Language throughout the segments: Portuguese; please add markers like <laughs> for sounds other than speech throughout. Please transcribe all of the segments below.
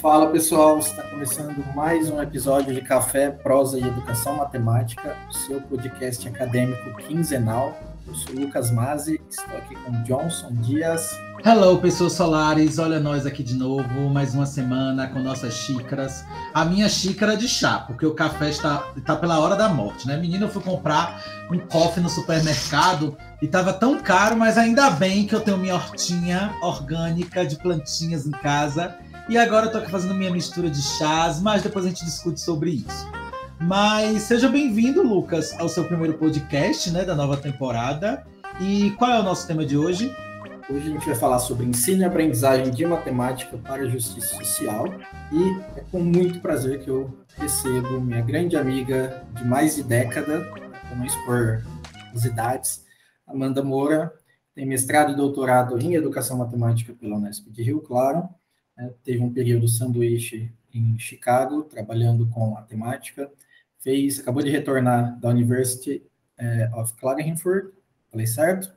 Fala pessoal, está começando mais um episódio de Café, Prosa e Educação Matemática, o seu podcast acadêmico quinzenal. Eu sou Lucas Mazzi, estou aqui com Johnson Dias. Hello, pessoas solares, olha nós aqui de novo, mais uma semana com nossas xícaras. A minha xícara de chá, porque o café está, está pela hora da morte, né? Menina, eu fui comprar um coffee no supermercado e estava tão caro, mas ainda bem que eu tenho minha hortinha orgânica de plantinhas em casa e agora eu tô aqui fazendo minha mistura de chás, mas depois a gente discute sobre isso. Mas seja bem-vindo, Lucas, ao seu primeiro podcast, né, da nova temporada. E qual é o nosso tema de hoje? Hoje a gente vai falar sobre ensino e aprendizagem de matemática para a justiça social. E é com muito prazer que eu recebo minha grande amiga de mais de década, para não expor as idades, Amanda Moura, tem mestrado e doutorado em Educação Matemática pela Unesp de Rio Claro, né, teve um período sanduíche em Chicago, trabalhando com a temática, fez, acabou de retornar da University eh, of Klagenfurt, falei certo?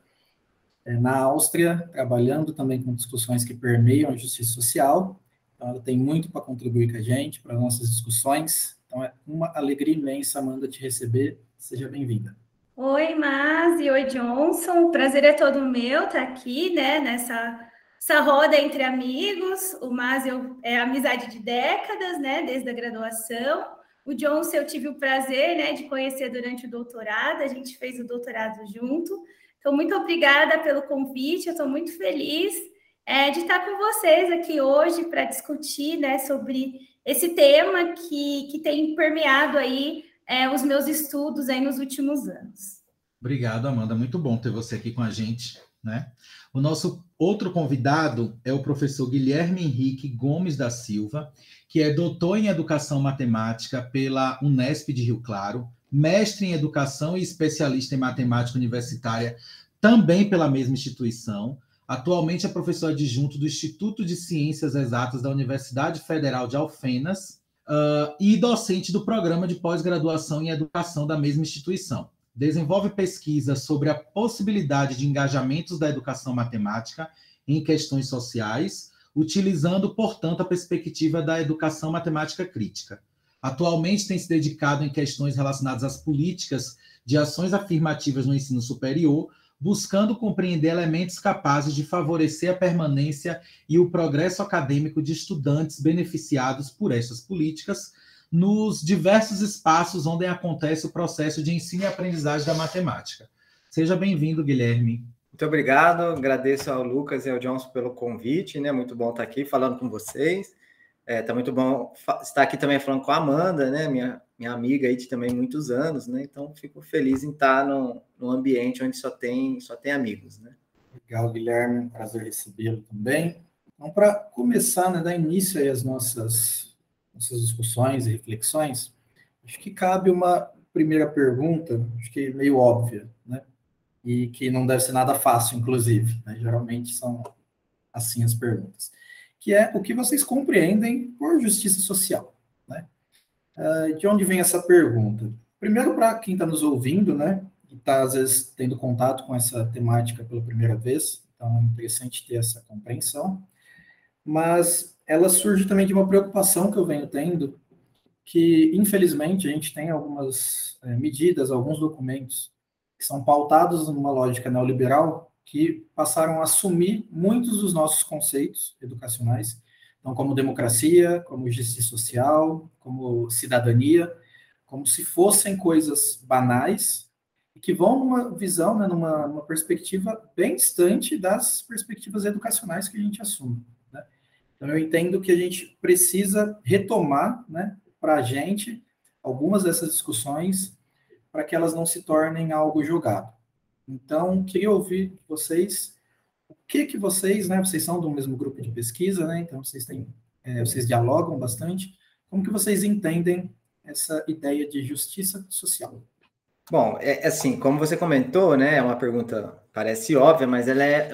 É, na Áustria, trabalhando também com discussões que permeiam a justiça social, então ela tem muito para contribuir com a gente, para nossas discussões, então é uma alegria imensa, Amanda, te receber, seja bem-vinda. Oi, Mazi, oi, Johnson, o prazer é todo meu estar aqui, né, nessa essa roda entre amigos. O Másio é amizade de décadas, né, desde a graduação. O Johnson eu tive o prazer, né, de conhecer durante o doutorado. A gente fez o doutorado junto. Então, muito obrigada pelo convite. Eu estou muito feliz é, de estar com vocês aqui hoje para discutir, né, sobre esse tema que, que tem permeado aí é, os meus estudos aí nos últimos anos. Obrigado, Amanda. Muito bom ter você aqui com a gente, né? O nosso outro convidado é o professor Guilherme Henrique Gomes da Silva, que é doutor em Educação Matemática pela Unesp de Rio Claro, mestre em Educação e especialista em Matemática Universitária também pela mesma instituição. Atualmente é professor adjunto do Instituto de Ciências Exatas da Universidade Federal de Alfenas uh, e docente do programa de pós-graduação em Educação da mesma instituição desenvolve pesquisa sobre a possibilidade de engajamentos da educação matemática em questões sociais, utilizando, portanto, a perspectiva da educação matemática crítica. Atualmente tem se dedicado em questões relacionadas às políticas de ações afirmativas no ensino superior, buscando compreender elementos capazes de favorecer a permanência e o progresso acadêmico de estudantes beneficiados por essas políticas, nos diversos espaços onde acontece o processo de ensino e aprendizagem da matemática. Seja bem-vindo, Guilherme. Muito obrigado, agradeço ao Lucas e ao Johnson pelo convite, né? Muito bom estar aqui falando com vocês. É, tá muito bom estar aqui também falando com a Amanda, né? Minha, minha amiga aí de também muitos anos, né? Então fico feliz em estar no, no ambiente onde só tem, só tem amigos, né? Legal, Guilherme, prazer recebê-lo também. Então, para começar, né, dar início aí às nossas nossas discussões e reflexões, acho que cabe uma primeira pergunta, acho que meio óbvia, né? E que não deve ser nada fácil, inclusive. Né? Geralmente são assim as perguntas. Que é o que vocês compreendem por justiça social, né? Uh, de onde vem essa pergunta? Primeiro, para quem está nos ouvindo, né? E está, às vezes, tendo contato com essa temática pela primeira vez, então é interessante ter essa compreensão. Mas ela surge também de uma preocupação que eu venho tendo, que infelizmente a gente tem algumas é, medidas, alguns documentos que são pautados numa lógica neoliberal que passaram a assumir muitos dos nossos conceitos educacionais, então como democracia, como justiça social, como cidadania, como se fossem coisas banais que vão numa visão, né, numa, numa perspectiva bem distante das perspectivas educacionais que a gente assume. Então, eu entendo que a gente precisa retomar, né, para a gente, algumas dessas discussões, para que elas não se tornem algo jogado. Então, queria ouvir vocês, o que que vocês, né, vocês são do mesmo grupo de pesquisa, né, então vocês têm, é, vocês dialogam bastante, como que vocês entendem essa ideia de justiça social? Bom, é, é assim, como você comentou, né, é uma pergunta parece óbvia, mas ela é,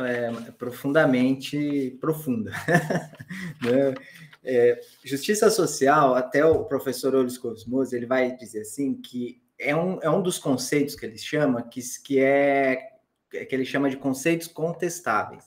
é profundamente profunda. <laughs> né? é, justiça social, até o professor Olis Cosmos, ele vai dizer assim que é um, é um dos conceitos que ele chama, que, que é que ele chama de conceitos contestáveis.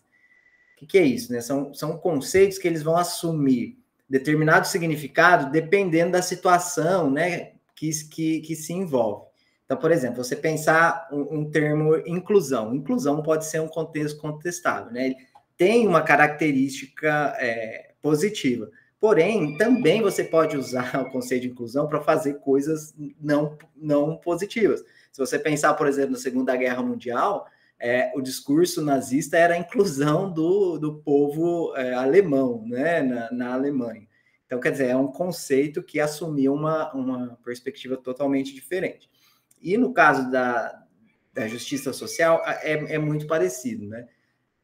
O que, que é isso? Né? São, são conceitos que eles vão assumir determinado significado dependendo da situação né, que, que, que se envolve. Então, por exemplo, você pensar um, um, termo inclusão. Inclusão pode ser um contexto contestável, né? Tem uma característica é, positiva. Porém, também você pode usar <laughs> o conceito de inclusão para fazer coisas não, não positivas. Se você pensar, por exemplo, na Segunda Guerra Mundial, é, o discurso nazista era a inclusão do, do povo é, alemão né, na, na, Alemanha. Então, quer dizer, é um conceito que assumiu uma, uma perspectiva totalmente diferente. E no caso da, da justiça social, é, é muito parecido. Né?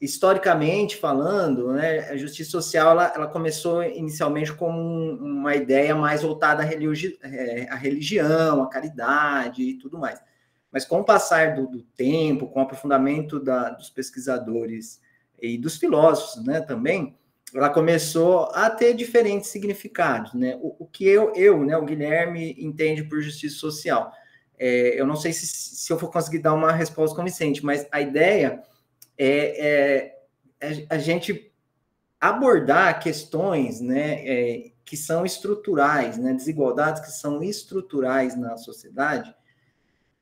Historicamente falando, né, a justiça social ela, ela começou inicialmente como uma ideia mais voltada à, religi é, à religião, à caridade e tudo mais. Mas com o passar do, do tempo, com o aprofundamento da, dos pesquisadores e dos filósofos né, também, ela começou a ter diferentes significados. Né? O, o que eu, eu né, o Guilherme, entende por justiça social. É, eu não sei se, se eu vou conseguir dar uma resposta convincente, mas a ideia é, é, é a gente abordar questões né, é, que são estruturais, né, desigualdades que são estruturais na sociedade,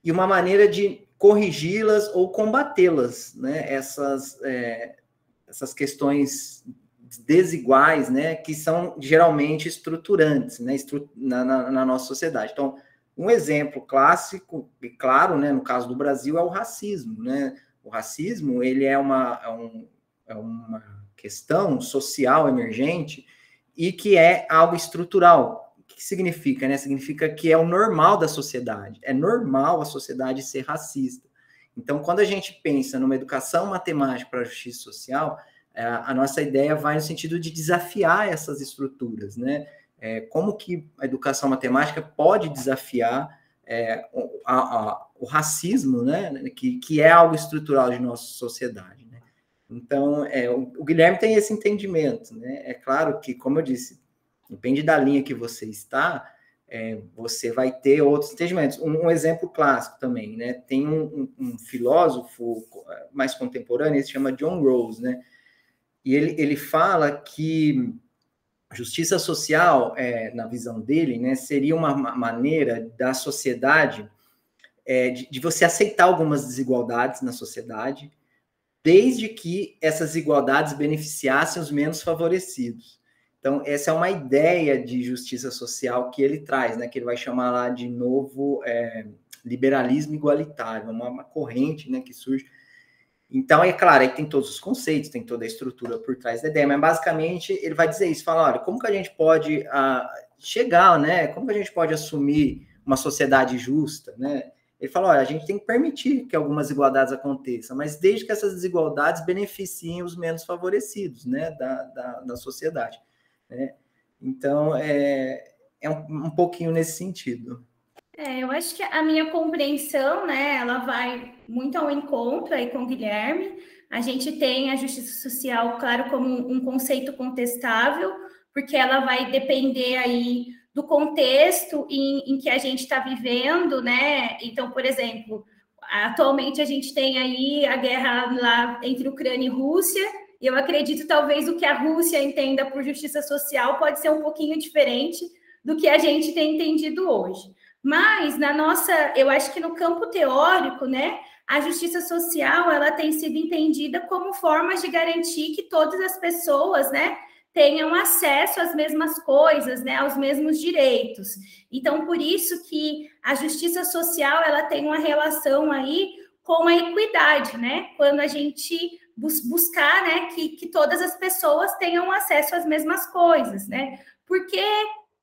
e uma maneira de corrigi-las ou combatê-las, né? Essas, é, essas questões desiguais, né? Que são geralmente estruturantes, né? Na, na, na, nossa sociedade. Então, um exemplo clássico e claro, né? No caso do Brasil é o racismo, né? O racismo ele é uma, é um, é uma questão social emergente e que é algo estrutural, que significa? Né? Significa que é o normal da sociedade. É normal a sociedade ser racista. Então, quando a gente pensa numa educação matemática para a justiça social, é, a nossa ideia vai no sentido de desafiar essas estruturas, né? É, como que a educação matemática pode desafiar é, a, a, o racismo, né? Que, que é algo estrutural de nossa sociedade. Né? Então, é, o, o Guilherme tem esse entendimento, né? É claro que, como eu disse, Depende da linha que você está, é, você vai ter outros entendimentos. Um, um, exemplo clássico também, né? Tem um, um, um, filósofo mais contemporâneo, ele se chama John Rawls, né? E ele, ele fala que justiça social, é, na visão dele, né, seria uma maneira da sociedade é, de, de você aceitar algumas desigualdades na sociedade, desde que essas desigualdades beneficiassem os menos favorecidos. Então, essa é uma ideia de justiça social que ele traz, né? Que ele vai chamar lá de novo é, liberalismo igualitário, uma, uma, corrente né, que surge. Então, é claro, aí tem todos os conceitos, tem toda a estrutura por trás da ideia, mas basicamente ele vai dizer isso, fala, olha, como que a gente pode uh, chegar, né? Como que a gente pode assumir uma sociedade justa, né? Ele fala, olha, a gente tem que permitir que algumas desigualdades aconteçam, mas desde que essas desigualdades beneficiem os menos favorecidos, né, da, da, da sociedade. Né? Então, é, é um, um pouquinho nesse sentido. É, eu acho que a minha compreensão, né, ela vai muito ao encontro aí com o Guilherme. A gente tem a justiça social, claro, como um conceito contestável, porque ela vai depender aí do contexto em, em que a gente está vivendo, né? Então, por exemplo, atualmente a gente tem aí a guerra lá entre Ucrânia e Rússia, e eu acredito talvez o que a Rússia entenda por justiça social pode ser um pouquinho diferente do que a gente tem entendido hoje. Mas na nossa, eu acho que no campo teórico, né, a justiça social ela tem sido entendida como forma de garantir que todas as pessoas, né, tenham acesso às mesmas coisas, né, aos mesmos direitos. Então, por isso que a justiça social ela tem uma relação aí com a equidade, né? Quando a gente bus buscar né, que, que todas as pessoas tenham acesso às mesmas coisas, né? Por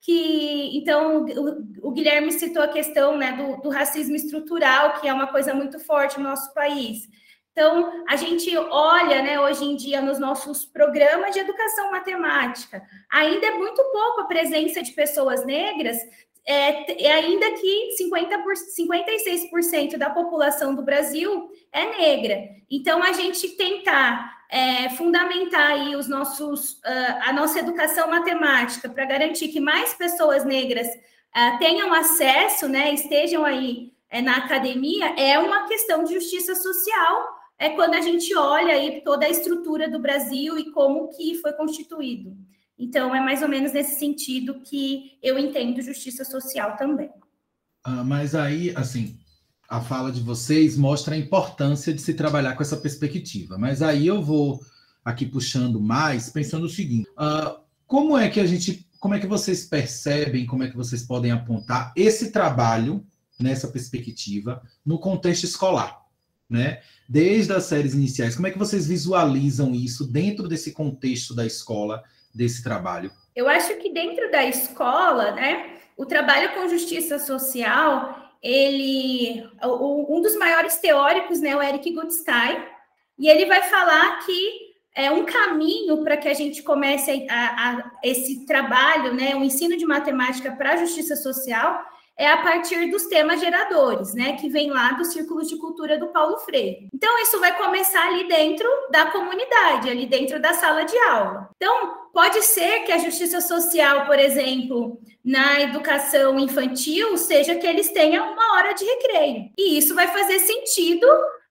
que, então o, o, Guilherme citou a questão né, do, do racismo estrutural, que é uma coisa muito forte no nosso país. Então, a gente olha, né, hoje em dia, nos nossos programas de educação matemática, ainda é muito pouco a presença de pessoas negras é, é ainda que 50 por, 56% da população do Brasil é negra. Então, a gente tentar é, fundamentar aí os nossos, uh, a nossa educação matemática para garantir que mais pessoas negras uh, tenham acesso, né, estejam aí é, na academia, é uma questão de justiça social. É quando a gente olha aí toda a estrutura do Brasil e como que foi constituído. Então, é mais ou menos nesse sentido que eu entendo justiça social também. Ah, mas aí, assim, a fala de vocês mostra a importância de se trabalhar com essa perspectiva. Mas aí eu vou aqui puxando mais, pensando o seguinte: uh, como é que a gente, como é que vocês percebem, como é que vocês podem apontar esse trabalho nessa perspectiva no contexto escolar, né? Desde as séries iniciais, como é que vocês visualizam isso dentro desse contexto da escola, desse trabalho? Eu acho que dentro da escola, né, o trabalho com justiça social, ele, um dos maiores teóricos, né, o Eric Goodstein, e ele vai falar que é um caminho para que a gente comece a, a, esse trabalho, né, o ensino de matemática para a justiça social, é a partir dos temas geradores, né, que vem lá do Círculo de Cultura do Paulo Freire. Então, isso vai começar ali dentro da comunidade, ali dentro da sala de aula. Então, pode ser que a justiça social, por exemplo, na educação infantil, seja que eles tenham uma hora de recreio. E isso vai fazer sentido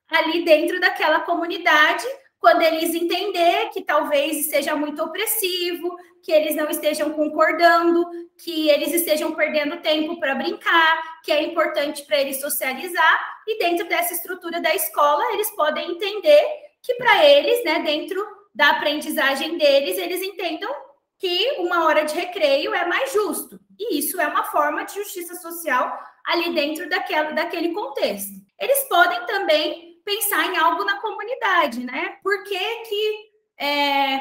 ali dentro daquela comunidade, quando eles entender que talvez seja muito opressivo, que eles não estejam concordando, que eles estejam perdendo tempo para brincar, que é importante para eles socializar, e dentro dessa estrutura da escola, eles podem entender que para eles, né, dentro da aprendizagem deles, eles entendam que uma hora de recreio é mais justo. E isso é uma forma de justiça social ali dentro daquela, daquele contexto. Eles podem também pensar em algo na comunidade, né? Por que, que é,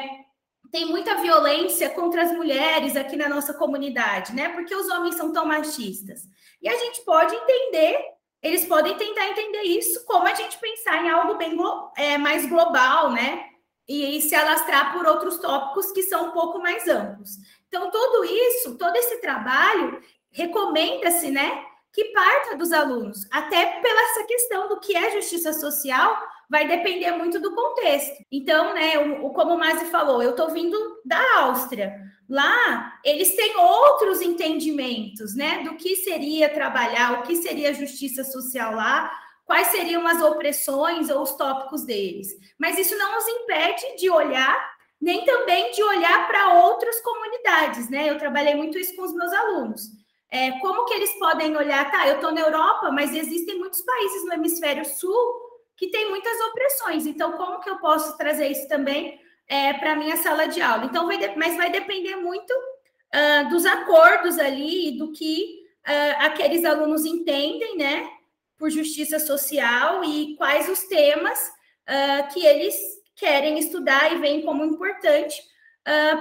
tem muita violência contra as mulheres aqui na nossa comunidade, né? Porque os homens são tão machistas. E a gente pode entender, eles podem tentar entender isso, como a gente pensar em algo bem é, mais global, né? E, e se alastrar por outros tópicos que são um pouco mais amplos. Então, tudo isso, todo esse trabalho, recomenda-se, né? Que parta dos alunos, até pela essa questão do que é justiça social, vai depender muito do contexto. Então, né, o, como o Masi falou, eu estou vindo da Áustria. Lá, eles têm outros entendimentos, né, do que seria trabalhar, o que seria justiça social lá, quais seriam as opressões ou os tópicos deles. Mas isso não os impede de olhar, nem também de olhar para outras comunidades, né? Eu trabalhei muito isso com os meus alunos é, como que eles podem olhar, tá, eu estou na Europa, mas existem muitos países no hemisfério sul que têm muitas opressões, então como que eu posso trazer isso também é, para a minha sala de aula? Então, vai de, mas vai depender muito uh, dos acordos ali, do que uh, aqueles alunos entendem, né, por justiça social e quais os temas uh, que eles querem estudar e veem como importante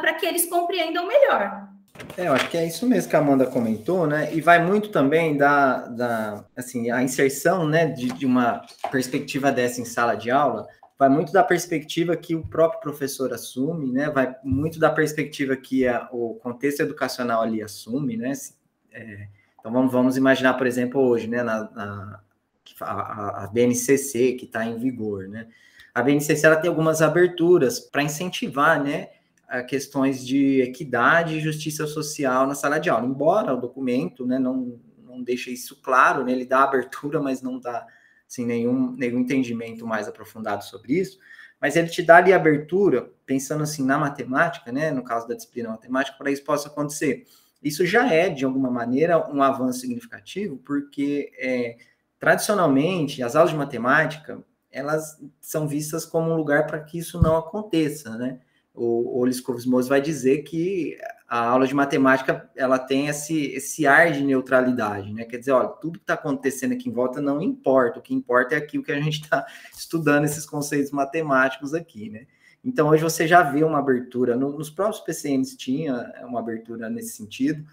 para que eles compreendam melhor. É, eu acho que é isso mesmo que a Amanda comentou, né? E vai muito também da, da assim, a inserção, né, de, de uma perspectiva dessa em sala de aula, vai muito da perspectiva que o próprio professor assume, né? Vai muito da perspectiva que a, o contexto educacional ali assume, né? É, então vamos, vamos imaginar, por exemplo, hoje, né, na, na a, a BNCC que está em vigor, né? A BNCC ela tem algumas aberturas para incentivar, né? Questões de equidade e justiça social na sala de aula. Embora o documento né, não, não deixe isso claro, né, ele dá abertura, <laughs> mas não dá assim, nenhum, nenhum entendimento mais aprofundado sobre isso, mas ele te dá ali abertura, pensando assim na matemática, né, no caso da disciplina matemática, para isso possa acontecer. Isso já é, de alguma maneira, um avanço significativo, porque é, tradicionalmente as aulas de matemática elas são vistas como um lugar para que isso não aconteça, né? O, o Liscovos vai dizer que a aula de matemática ela tem esse, esse ar de neutralidade, né? Quer dizer, olha, tudo que está acontecendo aqui em volta não importa, o que importa é aquilo que a gente está <laughs> estudando, esses conceitos matemáticos aqui, né? Então, hoje você já vê uma abertura, no, nos próprios PCNs tinha uma abertura nesse sentido,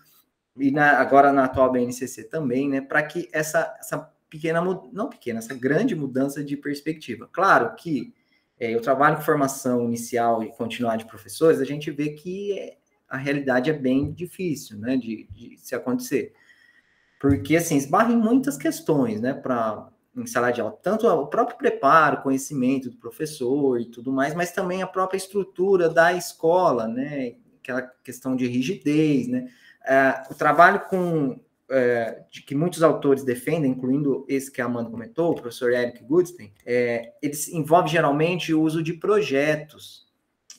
e na, agora na atual BNCC também, né? Para que essa, essa pequena, não pequena, essa grande mudança de perspectiva. Claro que é, eu trabalho com formação inicial e continuar de professores, a gente vê que a realidade é bem difícil, né, de, de se acontecer. Porque, assim, esbarra em muitas questões, né, para em sala de aula, tanto o próprio preparo, conhecimento do professor e tudo mais, mas também a própria estrutura da escola, né, aquela questão de rigidez, né, é, o trabalho com é, de que muitos autores defendem, incluindo esse que a Amanda comentou, o professor Eric Goodstein, é, eles envolve geralmente o uso de projetos.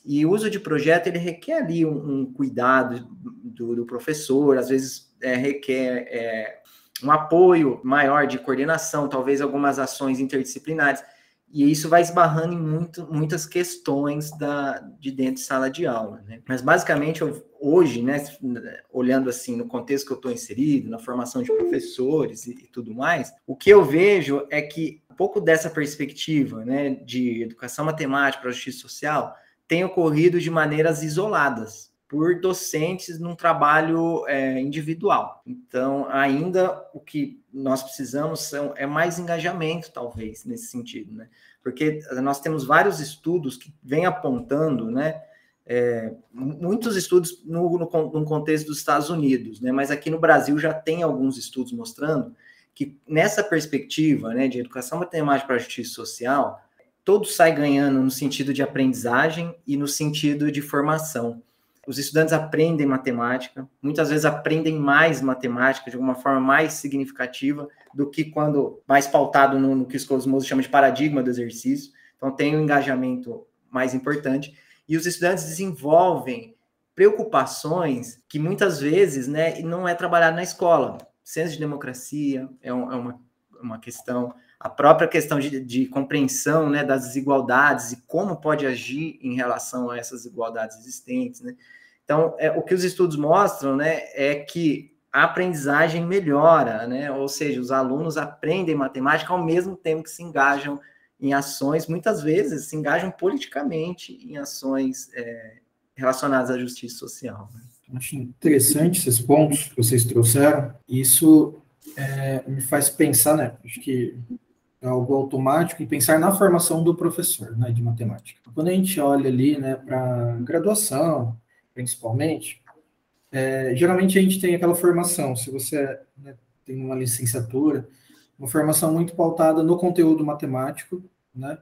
E o uso de projeto, ele requer ali um, um cuidado do, do, professor, às vezes é, requer é, um apoio maior de coordenação, talvez algumas ações interdisciplinares, e isso vai esbarrando em muito, muitas questões da, de dentro de sala de aula. Né? Mas, basicamente, hoje, né, olhando assim no contexto que eu estou inserido, na formação de professores e, e, tudo mais, o que eu vejo é que um pouco dessa perspectiva né, de educação matemática para justiça social tem ocorrido de maneiras isoladas por docentes num trabalho é, individual. Então, ainda o que nós precisamos são, é mais engajamento, talvez, nesse sentido, né? Porque nós temos vários estudos que vêm apontando, né? É, muitos estudos no, no, no, contexto dos Estados Unidos, né? Mas aqui no Brasil já tem alguns estudos mostrando que nessa perspectiva, né, de educação matemática para a justiça social, todo sai ganhando no sentido de aprendizagem e no sentido de formação os estudantes aprendem matemática, muitas vezes aprendem mais matemática de uma forma mais significativa do que quando mais pautado no, no que os Cosmos chama de paradigma do exercício. Então, tem um engajamento mais importante. E os estudantes desenvolvem preocupações que muitas vezes né, não é trabalhado na escola. Senso de democracia é, um, é uma, uma questão, a própria questão de, de, compreensão né, das desigualdades e como pode agir em relação a essas desigualdades existentes. Né? Então, é, o que os estudos mostram, né, é que a aprendizagem melhora, né? Ou seja, os alunos aprendem matemática ao mesmo tempo que se engajam em ações, muitas vezes se engajam politicamente em ações é, relacionadas à justiça social. Né? Acho interessante esses pontos que vocês trouxeram. Isso é, me faz pensar, né? Acho que é algo automático e pensar na formação do professor, né, de matemática. Quando a gente olha ali, né, para graduação, principalmente, é, geralmente a gente tem aquela formação, se você né, tem uma licenciatura, uma formação muito pautada no conteúdo matemático, né?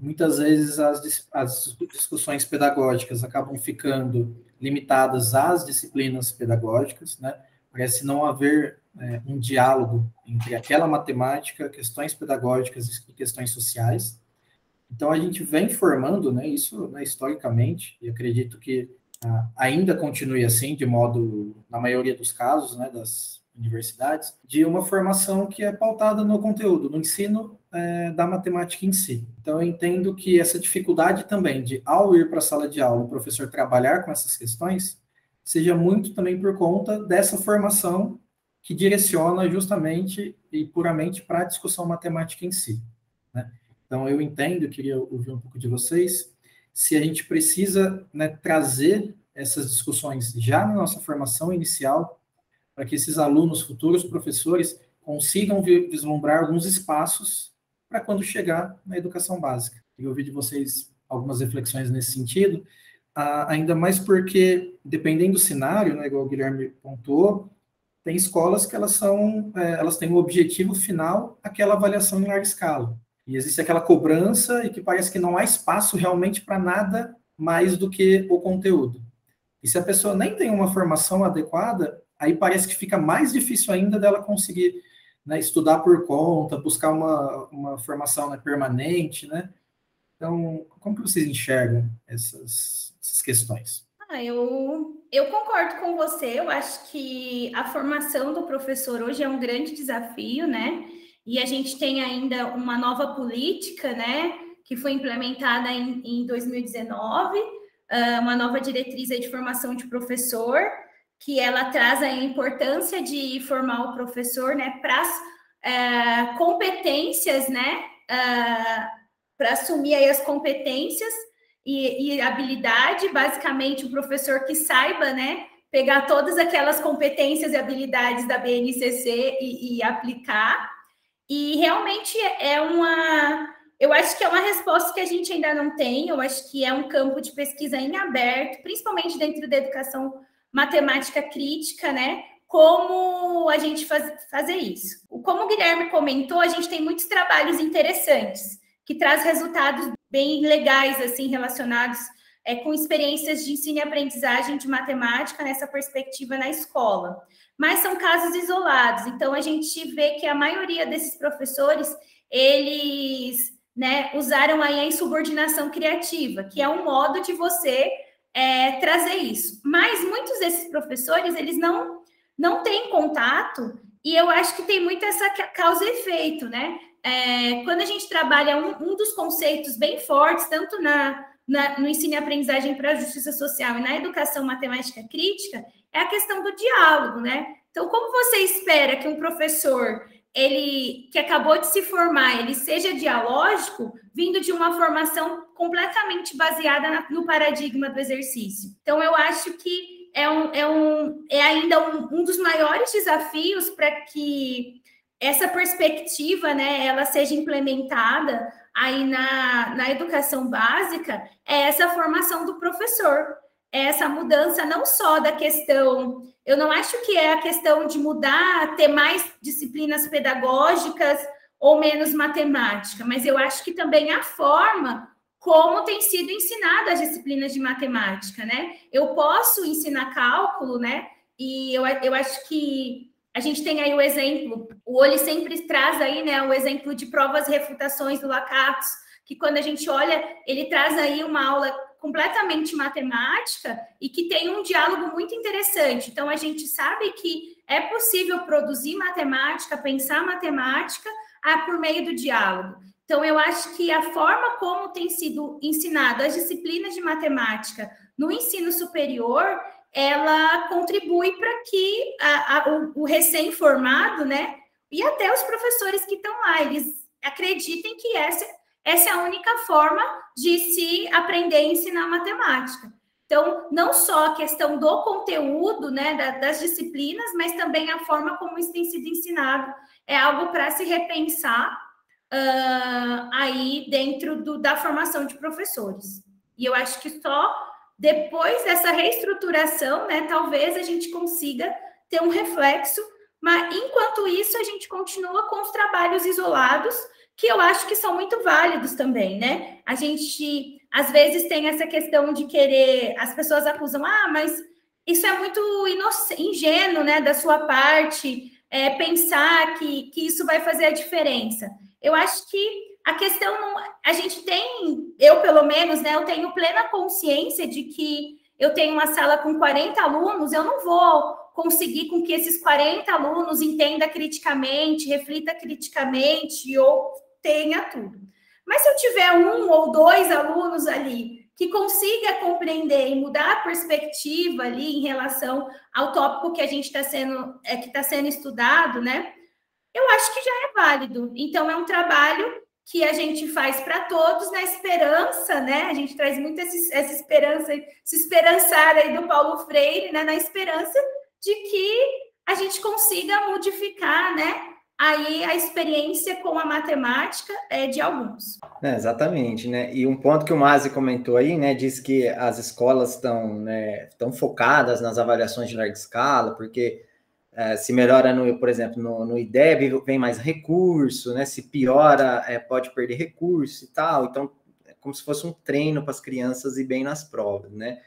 Muitas vezes as, as discussões pedagógicas acabam ficando limitadas às disciplinas pedagógicas, né? Parece não haver é, um diálogo entre aquela matemática, questões pedagógicas e questões sociais. Então a gente vem formando, né, isso né, historicamente, e acredito que ainda continue assim, de modo, na maioria dos casos, né, das universidades, de uma formação que é pautada no conteúdo, no ensino é, da matemática em si. Então, eu entendo que essa dificuldade também de, ao ir para a sala de aula, o professor trabalhar com essas questões, seja muito também por conta dessa formação que direciona justamente e puramente para a discussão matemática em si. Né? Então, eu entendo, queria ouvir um pouco de vocês, se a gente precisa né, trazer essas discussões já na nossa formação inicial, para que esses alunos, futuros professores, consigam vislumbrar alguns espaços para quando chegar na educação básica. Eu ouvi de vocês algumas reflexões nesse sentido, ainda mais porque, dependendo do cenário, né, igual o Guilherme pontuou, tem escolas que elas são, é, elas têm o objetivo final, aquela avaliação em larga escala. E existe aquela cobrança e que parece que não há espaço realmente para nada mais do que o conteúdo. E se a pessoa nem tem uma formação adequada, aí parece que fica mais difícil ainda dela conseguir né, estudar por conta, buscar uma, uma formação né, permanente, né? Então, como que vocês enxergam essas, essas questões? Ah, eu, eu concordo com você. Eu acho que a formação do professor hoje é um grande desafio, né? E a gente tem ainda uma nova política, né, que foi implementada em, em 2019, uh, uma nova diretriz de formação de professor, que ela traz a importância de formar o professor, né, para uh, competências, né, uh, para assumir aí as competências e, e habilidade, basicamente o professor que saiba, né, pegar todas aquelas competências e habilidades da BNCC e, e aplicar e realmente é uma. Eu acho que é uma resposta que a gente ainda não tem. Eu acho que é um campo de pesquisa em aberto, principalmente dentro da educação matemática crítica, né? Como a gente faz, fazer isso. Como o Guilherme comentou, a gente tem muitos trabalhos interessantes que traz resultados bem legais assim relacionados é, com experiências de ensino e aprendizagem de matemática nessa perspectiva na escola mas são casos isolados. Então a gente vê que a maioria desses professores eles né, usaram aí a insubordinação criativa, que é um modo de você é, trazer isso. Mas muitos desses professores, eles não, não têm contato, e eu acho que tem muito essa causa e efeito, né? É, quando a gente trabalha um, um, dos conceitos bem fortes, tanto na, na, no ensino e aprendizagem para a justiça social e na educação matemática crítica, é a questão do diálogo, né? Então, como você espera que um professor ele que acabou de se formar, ele seja dialógico, vindo de uma formação completamente baseada na, no paradigma do exercício. Então, eu acho que é, um, é, um, é ainda um, um dos maiores desafios para que essa perspectiva, né, ela seja implementada aí na, na educação básica, é essa formação do professor, é essa mudança não só da questão eu não acho que é a questão de mudar, ter mais disciplinas pedagógicas ou menos matemática, mas eu acho que também a forma como tem sido ensinada as disciplinas de matemática, né? Eu posso ensinar cálculo, né? E eu, eu acho que a gente tem aí o exemplo, o Oli sempre traz aí, né, o exemplo de provas e refutações do Lakatos, que quando a gente olha, ele traz aí uma aula completamente matemática e que tem um diálogo muito interessante. Então, a gente sabe que é possível produzir matemática, pensar matemática ah, por meio do diálogo. Então, eu acho que a forma como tem sido ensinado as disciplinas de matemática no ensino superior, ela contribui para que a, a, o, o recém-formado, né, e até os professores que estão lá, eles acreditem que essa essa é a única forma de se aprender a ensinar matemática. Então, não só a questão do conteúdo, né, das disciplinas, mas também a forma como isso tem sido ensinado. É algo para se repensar uh, aí dentro do, da formação de professores. E eu acho que só depois dessa reestruturação, né, talvez a gente consiga ter um reflexo, mas enquanto isso, a gente continua com os trabalhos isolados que eu acho que são muito válidos também, né? A gente às vezes tem essa questão de querer, as pessoas acusam, ah, mas isso é muito ingênuo, né, da sua parte, é, pensar que, que isso vai fazer a diferença. Eu acho que a questão não, a gente tem, eu pelo menos, né, eu tenho plena consciência de que eu tenho uma sala com 40 alunos, eu não vou conseguir com que esses 40 alunos entenda criticamente, reflita criticamente ou tenha tudo. Mas se eu tiver um ou dois alunos ali que consiga compreender e mudar a perspectiva ali em relação ao tópico que a gente está sendo, é, que está sendo estudado, né? Eu acho que já é válido. Então, é um trabalho que a gente faz para todos na esperança, né? A gente traz muito esse, essa esperança, se esperançar aí do Paulo Freire, né? Na esperança de que a gente consiga modificar, né? aí a experiência com a matemática é de alguns. É, exatamente, né? E um ponto que o Mazi comentou aí, né, diz que as escolas estão né, tão focadas nas avaliações de larga escala, porque é, se melhora, no, por exemplo, no, no IDEB, vem mais recurso, né? Se piora, é, pode perder recurso e tal. Então, é como se fosse um treino para as crianças e bem nas provas, né?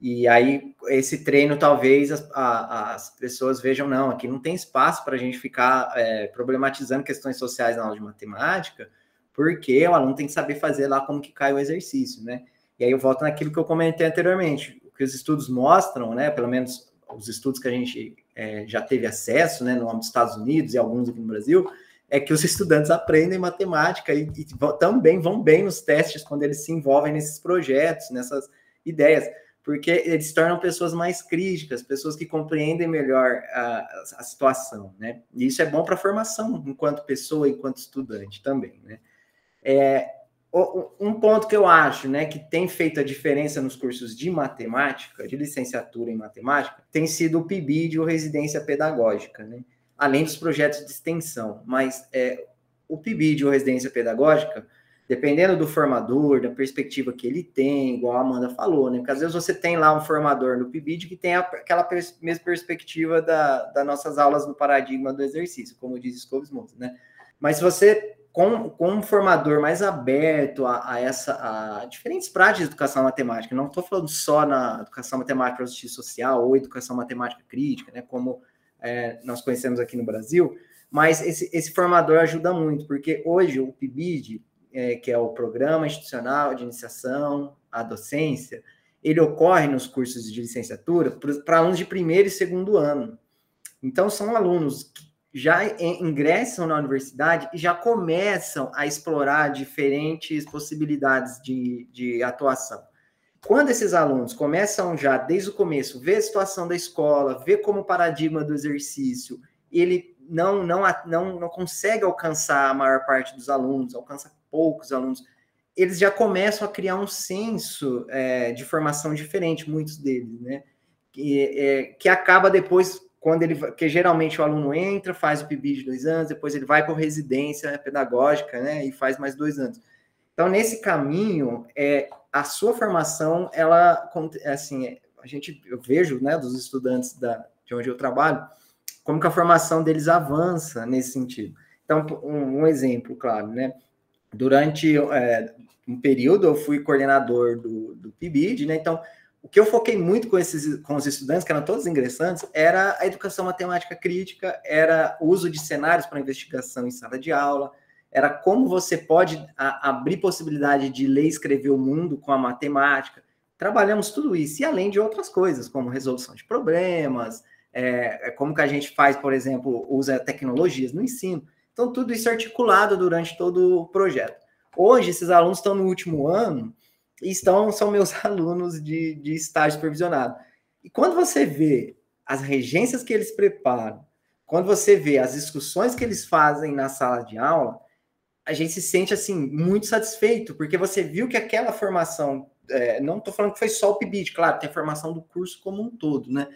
E aí, esse treino, talvez as, a, as pessoas vejam, não, aqui não tem espaço para a gente ficar é, problematizando questões sociais na aula de matemática, porque o aluno tem que saber fazer lá como que cai o exercício, né? E aí eu volto naquilo que eu comentei anteriormente, o que os estudos mostram, né, pelo menos os estudos que a gente é, já teve acesso, né, no dos Estados Unidos e alguns aqui no Brasil, é que os <laughs> estudantes aprendem matemática e, e também vão bem nos testes quando eles se envolvem nesses projetos, nessas ideias porque eles se tornam pessoas mais críticas, pessoas que compreendem melhor a, a situação, né? E isso é bom para a formação enquanto pessoa, enquanto estudante também, né? É, um ponto que eu acho, né, que tem feito a diferença nos cursos de matemática, de licenciatura em matemática, tem sido o PIBID ou residência pedagógica, né? Além dos projetos de extensão, mas é, o PIBID ou residência pedagógica dependendo do formador, da perspectiva que ele tem, igual a Amanda falou, né? Porque às vezes você tem lá um formador no PIBID que tem aquela pers mesma perspectiva da, das nossas aulas no paradigma do exercício, como diz Scobes né? Mas se você, com, com um formador mais aberto a, a essa, a diferentes práticas de educação matemática, não estou falando só na educação matemática para justiça social ou educação matemática crítica, né? Como é, nós conhecemos aqui no Brasil, mas esse, esse formador ajuda muito, porque hoje o PIBID é, que é o Programa Institucional de Iniciação à Docência, ele ocorre nos cursos de licenciatura para alunos de primeiro e segundo ano. Então, são alunos que já ingressam na universidade e já começam a explorar diferentes possibilidades de, de atuação. Quando esses alunos começam já, desde o começo, ver a situação da escola, ver como o paradigma do exercício, ele não, não, não, não consegue alcançar a maior parte dos alunos, alcança poucos alunos, eles já começam a criar um senso é, de formação diferente, muitos deles, né? Que, é, que acaba depois, quando ele. que geralmente o aluno entra, faz o PIB de dois anos, depois ele vai para residência pedagógica, né? E faz mais dois anos. Então, nesse caminho, é, a sua formação, ela, assim, a gente, eu vejo, né, dos estudantes da, de onde eu trabalho, como que a formação deles avança nesse sentido. Então, um, um exemplo, claro, né? Durante é, um período, eu fui coordenador do, do PIBID, né? Então, o que eu foquei muito com esses com os estudantes, que eram todos ingressantes, era a educação matemática crítica, era o uso de cenários para investigação em sala de aula, era como você pode a, abrir possibilidade de ler e escrever o mundo com a matemática. Trabalhamos tudo isso, e além de outras coisas, como resolução de problemas, é, é como que a gente faz, por exemplo, usa tecnologias no ensino. Então, tudo isso articulado durante todo o projeto. Hoje, esses alunos estão no último ano estão, são meus <laughs> alunos de, de estágio supervisionado. E quando você vê as regências que eles preparam, quando você vê as discussões que eles fazem na sala de aula, a gente se sente assim muito satisfeito, porque você viu que aquela formação, é, não estou falando que foi só o PIBID, claro, tem a formação do curso como um todo, né?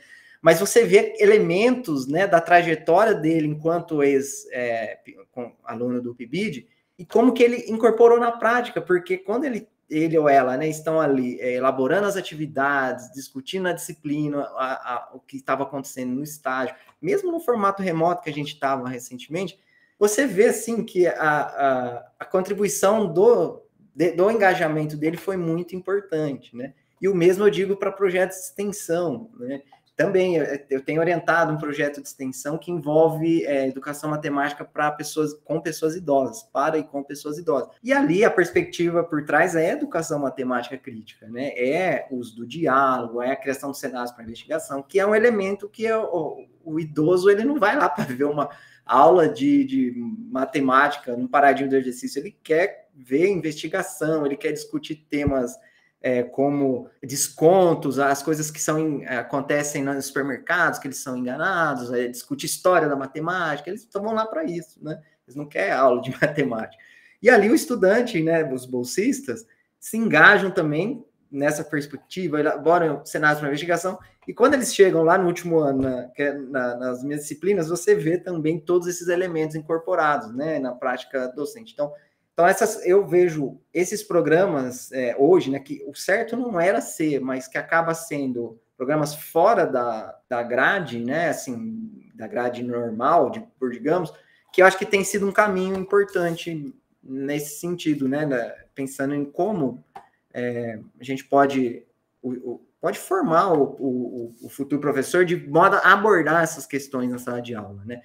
Mas você vê elementos né, da trajetória dele enquanto ex-aluno é, do PIBID, e como que ele incorporou na prática, porque quando ele, ele ou ela né, estão ali é, elaborando as atividades, discutindo a disciplina, a, a, o que estava acontecendo no estágio, mesmo no formato remoto que a gente estava recentemente, você vê assim que a, a, contribuição do, de, do engajamento dele foi muito importante, né? E o mesmo eu digo para projetos de extensão, né? Também eu tenho orientado um projeto de extensão que envolve é, educação matemática para pessoas com pessoas idosas, para e com pessoas idosas. E ali a perspectiva por trás é educação matemática crítica, né? É o uso do diálogo, é a criação de cenários para investigação, que é um elemento que é o, o idoso ele não vai lá para ver uma aula de, de matemática num paradigma do exercício, ele quer ver investigação, ele quer discutir temas é, como descontos, as coisas que são acontecem nos supermercados, que eles são enganados, é, discutir história da matemática, eles vão lá para isso, né? Eles não querem aula de <laughs> matemática. E ali o estudante, né, os bolsistas, se engajam também nessa perspectiva, elaboram cenários para investigação, e quando eles chegam lá no último ano, na, é na, nas minhas disciplinas, você vê também todos esses elementos incorporados, né, na prática docente. Então, então, essas, eu vejo esses programas é, hoje, né, que o certo não era ser, mas que acaba sendo programas fora da, da grade, né, assim, da grade normal, de, por digamos, que eu acho que tem sido um caminho importante nesse sentido, né, né pensando em como é, a gente pode, o, o, pode formar o, o, futuro professor de modo a abordar essas questões na sala de aula, né?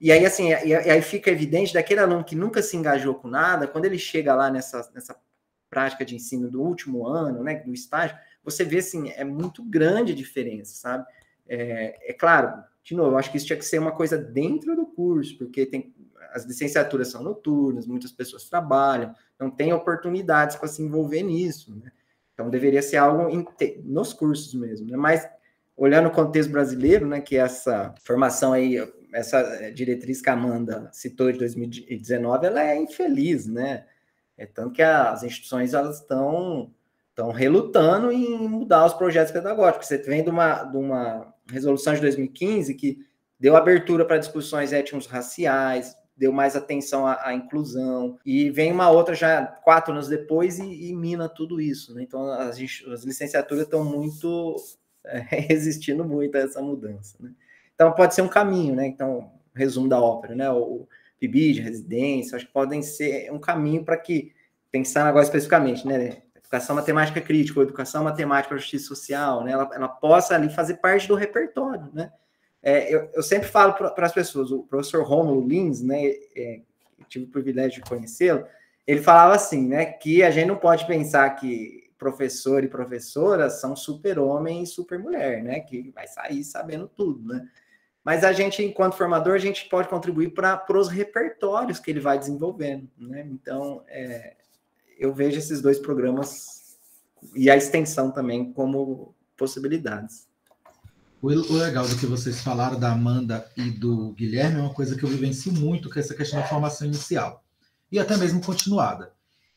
E aí, assim, e aí fica evidente daquele aluno que nunca se engajou com nada, quando ele chega lá nessa, nessa prática de ensino do último ano, né, do estágio, você vê, assim, é muito grande a diferença, sabe? É, é claro, de novo, eu acho que isso tinha que ser uma coisa dentro do curso, porque tem, as licenciaturas são noturnas, muitas pessoas trabalham, não tem oportunidades para se envolver nisso, né? Então, deveria ser algo em, nos cursos mesmo, né? Mas, olhando o contexto brasileiro, né, que essa formação aí essa eh, diretriz que a Amanda citou de 2019, ela é infeliz, né? É tanto que as instituições elas estão estão relutando em mudar os projetos pedagógicos. Você vem de uma, de uma resolução de 2015 que deu abertura para discussões étnicos raciais, deu mais atenção à, à, inclusão, e vem uma outra já quatro anos depois e, e mina tudo isso. Né? Então, as, as licenciaturas estão muito é, <laughs> resistindo muito a essa mudança. Né? Então, pode ser um caminho, né? Então, resumo da ópera, né? O PIBID, residência, acho que podem ser um caminho para que, pensando agora especificamente, né? Educação matemática crítica, ou educação matemática para justiça social, né? Ela, ela possa ali fazer parte do repertório, né? É, eu, eu, sempre falo para as pessoas, o professor Romulo Lins, né? É, tive o privilégio de conhecê-lo, ele falava assim, né, que a gente não pode pensar que professor e professora são super-homem e super-mulher, né, que vai sair sabendo tudo, né? Mas a gente, enquanto formador, a gente pode contribuir para os repertórios que ele vai desenvolvendo, né? Então, é, eu vejo esses dois programas e a extensão também como possibilidades. O, legal do que vocês falaram da Amanda e do Guilherme é uma coisa que eu vivencio muito, que é essa questão da formação inicial e até mesmo continuada.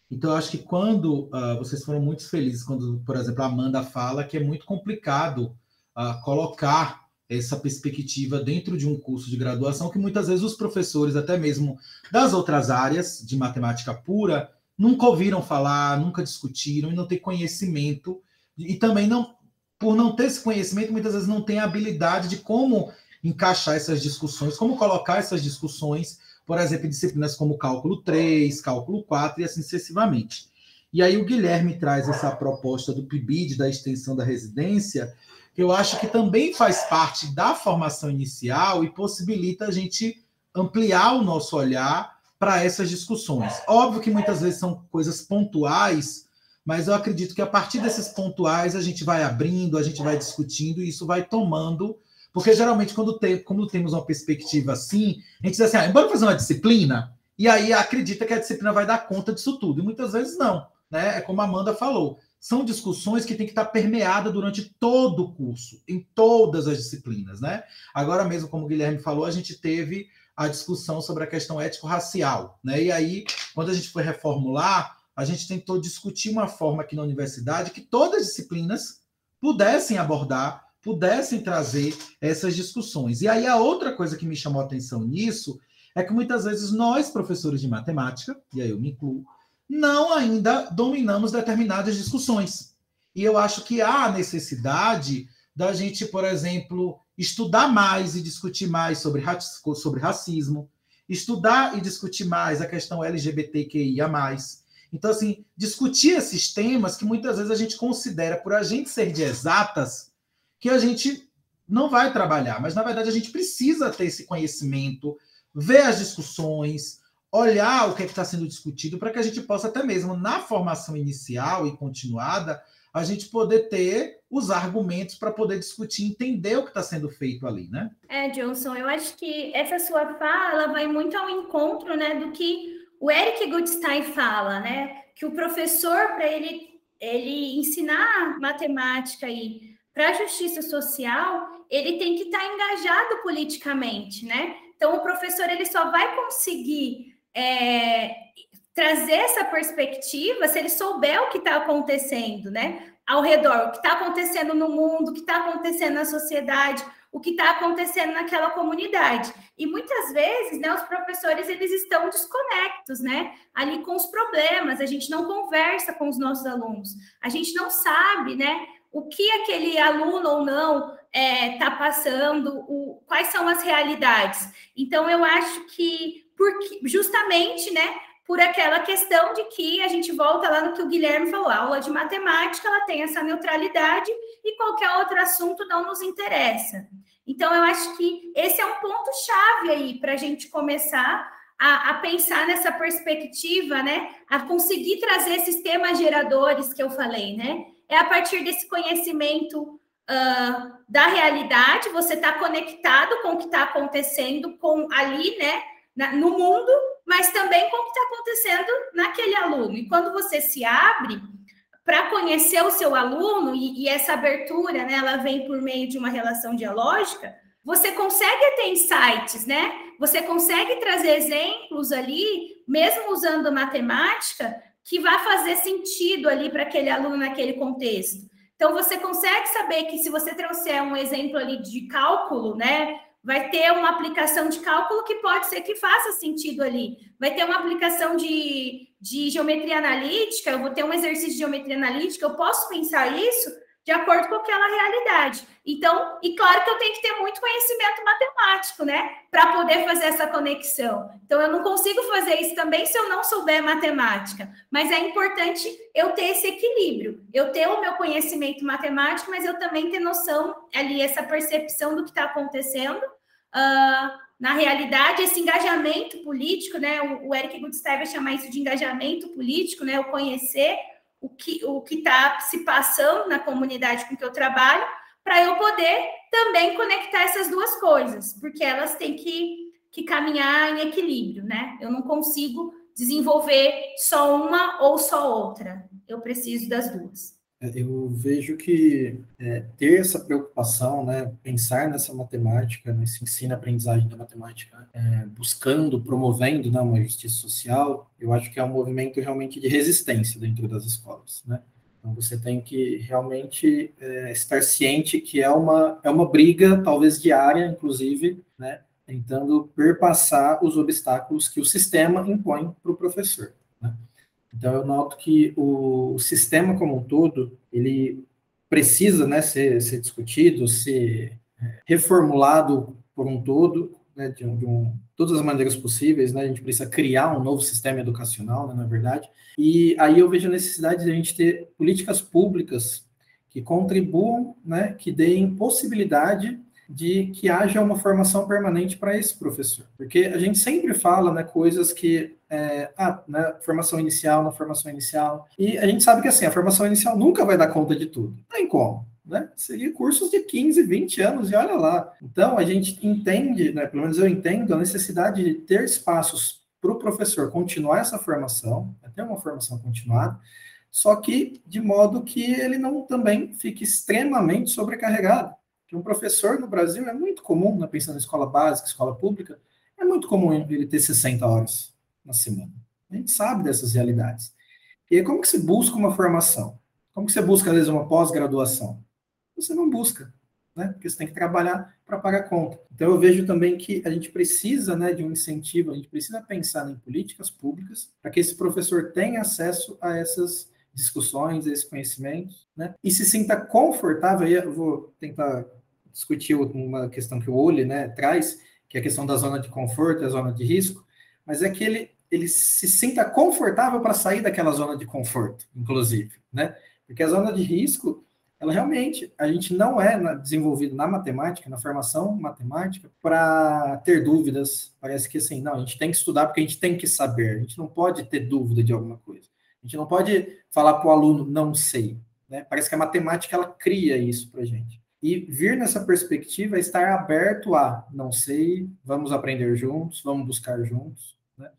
Então, eu acho que quando uh, vocês foram muito felizes, quando, por exemplo, a Amanda fala que é muito complicado uh, colocar essa perspectiva dentro de um curso de graduação, que muitas vezes os professores, até mesmo das outras áreas de matemática pura, nunca ouviram falar, nunca discutiram e não têm conhecimento, e também não, por não ter esse conhecimento, muitas vezes não tem a habilidade de como encaixar essas discussões, como colocar essas discussões por exemplo, em disciplinas como cálculo 3, cálculo 4 e assim sucessivamente. E aí o Guilherme traz essa proposta do PIBID, da extensão da residência, eu acho que também faz parte da formação inicial e possibilita a gente ampliar o nosso olhar para essas discussões. Óbvio que muitas vezes são coisas pontuais, mas eu acredito que a partir desses pontuais a gente vai abrindo, a gente vai discutindo e isso vai tomando porque geralmente, quando, tem, temos uma perspectiva assim, a gente diz assim: ah, bora fazer uma disciplina, e aí acredita que a disciplina vai dar conta disso tudo. E muitas vezes não. Né? É como a Amanda falou. São discussões que têm que estar permeadas durante todo o curso, em todas as disciplinas. Né? Agora mesmo, como o Guilherme falou, a gente teve a discussão sobre a questão ético-racial. Né? E aí, quando a gente foi reformular, a gente tentou discutir uma forma aqui na universidade que todas as disciplinas pudessem abordar pudessem trazer essas discussões. E aí a outra coisa que me chamou a atenção nisso é que muitas vezes nós, professores de matemática, e aí eu me incluo, não ainda dominamos determinadas discussões. E eu acho que há necessidade da gente, por exemplo, estudar mais e discutir mais sobre, sobre racismo, estudar e discutir mais a questão LGBTQIA. Então, assim, discutir esses temas que muitas vezes a gente considera, por a gente ser de exatas, que a gente não vai trabalhar, mas na verdade a gente precisa ter esse conhecimento, ver as discussões, olhar o que é está sendo discutido, para que a gente possa, até mesmo na formação inicial e continuada, a gente poder ter os argumentos para poder discutir, entender o que está sendo feito ali, né? É, Johnson, eu acho que essa sua fala vai muito ao encontro, né, do que o Eric Goodstein fala, né, que o professor para ele ele ensinar matemática e para a justiça social, ele tem que estar tá engajado politicamente, né? Então, o professor ele só vai conseguir é, trazer essa perspectiva se ele souber o que está acontecendo, né? Ao redor, o que está acontecendo no mundo, o que está acontecendo na sociedade, o que está acontecendo naquela comunidade. E muitas vezes, né, os professores eles estão desconectos, né, ali com os problemas. A gente não conversa com os nossos alunos. A gente não sabe, né, o que aquele aluno ou não está é, tá passando, o, quais são as realidades. Então, eu acho que porque, justamente, né, por aquela questão de que a gente volta lá no que o Guilherme falou, a aula de matemática ela tem essa neutralidade e qualquer outro assunto não nos interessa. Então, eu acho que esse é um ponto-chave aí para a gente começar a, a, pensar nessa perspectiva, né? A conseguir trazer esses temas geradores que eu falei, né? é a partir desse conhecimento uh, da realidade, você está conectado com o que está acontecendo com ali, né, no mundo, mas também com o que está acontecendo naquele aluno. E quando você se abre para conhecer o seu aluno, e, e, essa abertura, né, ela vem por meio de uma relação dialógica, você consegue ter insights, né? Você consegue trazer exemplos ali, mesmo usando matemática, que vai fazer sentido ali para aquele aluno naquele contexto. Então, você consegue saber que se você trouxer um exemplo ali de cálculo, né, vai ter uma aplicação de cálculo que pode ser que faça sentido ali. Vai ter uma aplicação de, de geometria analítica, eu vou ter um exercício de geometria analítica, eu posso pensar isso de acordo com aquela realidade. Então, e claro que eu tenho que ter muito conhecimento matemático, né, para poder fazer essa conexão. Então, eu não consigo fazer isso também se eu não souber matemática, mas é importante eu ter esse equilíbrio, eu ter o meu conhecimento matemático, mas eu também ter noção ali, essa percepção do que está acontecendo. Uh, na realidade, esse engajamento político, né? O, o Eric Goodstein vai chamar isso de engajamento político, né? O conhecer o que o que está se passando na comunidade com que eu trabalho, para eu poder também conectar essas duas coisas, porque elas têm que, que caminhar em equilíbrio, né? Eu não consigo desenvolver só uma ou só outra. Eu preciso das duas. Eu vejo que é, ter essa preocupação, né, pensar nessa matemática, nesse ensino-aprendizagem da matemática, é, buscando, promovendo né, uma justiça social, eu acho que é um movimento realmente de resistência dentro das escolas. Né? Então você tem que realmente é, estar ciente que é uma, é uma briga, talvez diária, inclusive, né, tentando perpassar os obstáculos que o sistema impõe para o professor. Né? Então, eu noto que o, sistema como um todo, ele precisa né, ser, ser discutido, ser é, reformulado por um todo, né, de, de um, todas as maneiras possíveis, né, a gente precisa criar um novo sistema educacional, né, na verdade, e aí eu vejo a necessidade de a gente ter políticas públicas que contribuam, né, que deem possibilidade de que haja uma formação permanente para esse professor. Porque a gente sempre fala né, coisas que. É, ah, né, formação inicial, na formação inicial. E a gente sabe que assim, a formação inicial nunca vai dar conta de tudo. Não tem como. Né? Seria cursos de 15, 20 anos, e olha lá. Então, a gente entende, né, pelo menos eu entendo, a necessidade de ter espaços para o professor continuar essa formação, até uma formação continuada, só que de modo que ele não também fique extremamente sobrecarregado que um professor no Brasil é muito comum, né, pensando em escola básica, escola pública, é muito comum ele ter 60 horas na semana. A gente sabe dessas realidades. E aí, como que se busca uma formação? Como que você busca, às vezes, uma pós-graduação? Você não busca, né? Porque você tem que trabalhar para pagar conta. Então, eu vejo também que a gente precisa né, de um incentivo, a gente precisa pensar em políticas públicas para que esse professor tenha acesso a essas discussões, a esse conhecimento, né? E se sinta confortável, aí eu vou tentar discutiu uma questão que o Ole né, traz, que é a questão da zona de conforto a zona de risco, mas é que ele, ele se sinta confortável para sair daquela zona de conforto, inclusive, né? Porque a zona de risco, ela realmente, a gente não é desenvolvido na matemática, na formação matemática, para ter dúvidas. Parece que assim, não, a gente tem que estudar porque a gente tem que saber, a gente não pode ter dúvida de alguma coisa. A gente não pode falar para o aluno, não sei. Né? Parece que a matemática ela cria isso para a gente. E vir nessa perspectiva é estar aberto a, não sei, vamos aprender juntos, vamos buscar juntos. Né?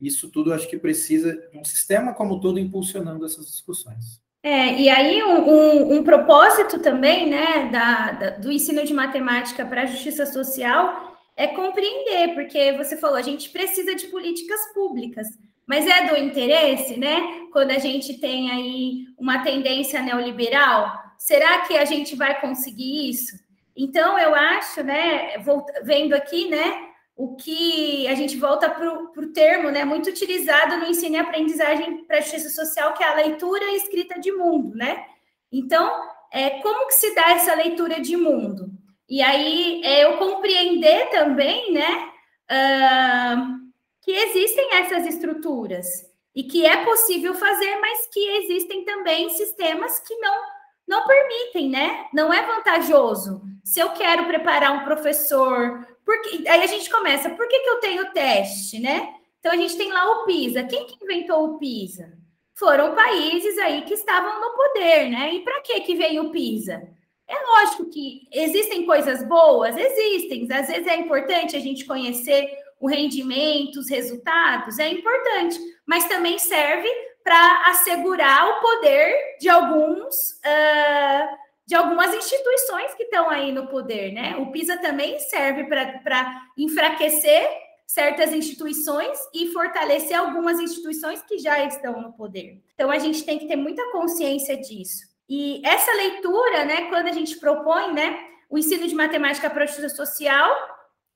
Isso tudo acho que precisa de um sistema como todo impulsionando essas discussões. É, e aí um, um, um propósito também né, da, da, do ensino de matemática para a justiça social é compreender, porque você falou, a gente precisa de políticas públicas, mas é do interesse, né? Quando a gente tem aí uma tendência neoliberal, será que a gente vai conseguir isso? Então, eu acho, né, vendo aqui, né, o que a gente volta para o termo, né, muito utilizado no ensino e aprendizagem para justiça social, que é a leitura e escrita de mundo, né? Então, é, como que se dá essa leitura de mundo? E aí, é, eu compreender também, né, uh, que existem essas estruturas e que é possível fazer, mas que existem também sistemas que não não permitem, né? Não é vantajoso. Se eu quero preparar um professor, porque aí a gente começa, por que, que eu tenho teste, né? Então a gente tem lá o PISA. Quem que inventou o PISA? Foram países aí que estavam no poder, né? E para que que veio o PISA? É lógico que existem coisas boas, existem. Às vezes é importante a gente conhecer o rendimento, os resultados, é importante, mas também serve para assegurar o poder de alguns uh, de algumas instituições que estão aí no poder, né? O PISA também serve para enfraquecer certas instituições e fortalecer algumas instituições que já estão no poder. Então a gente tem que ter muita consciência disso. E essa leitura, né, quando a gente propõe, né, o ensino de matemática para a justiça social,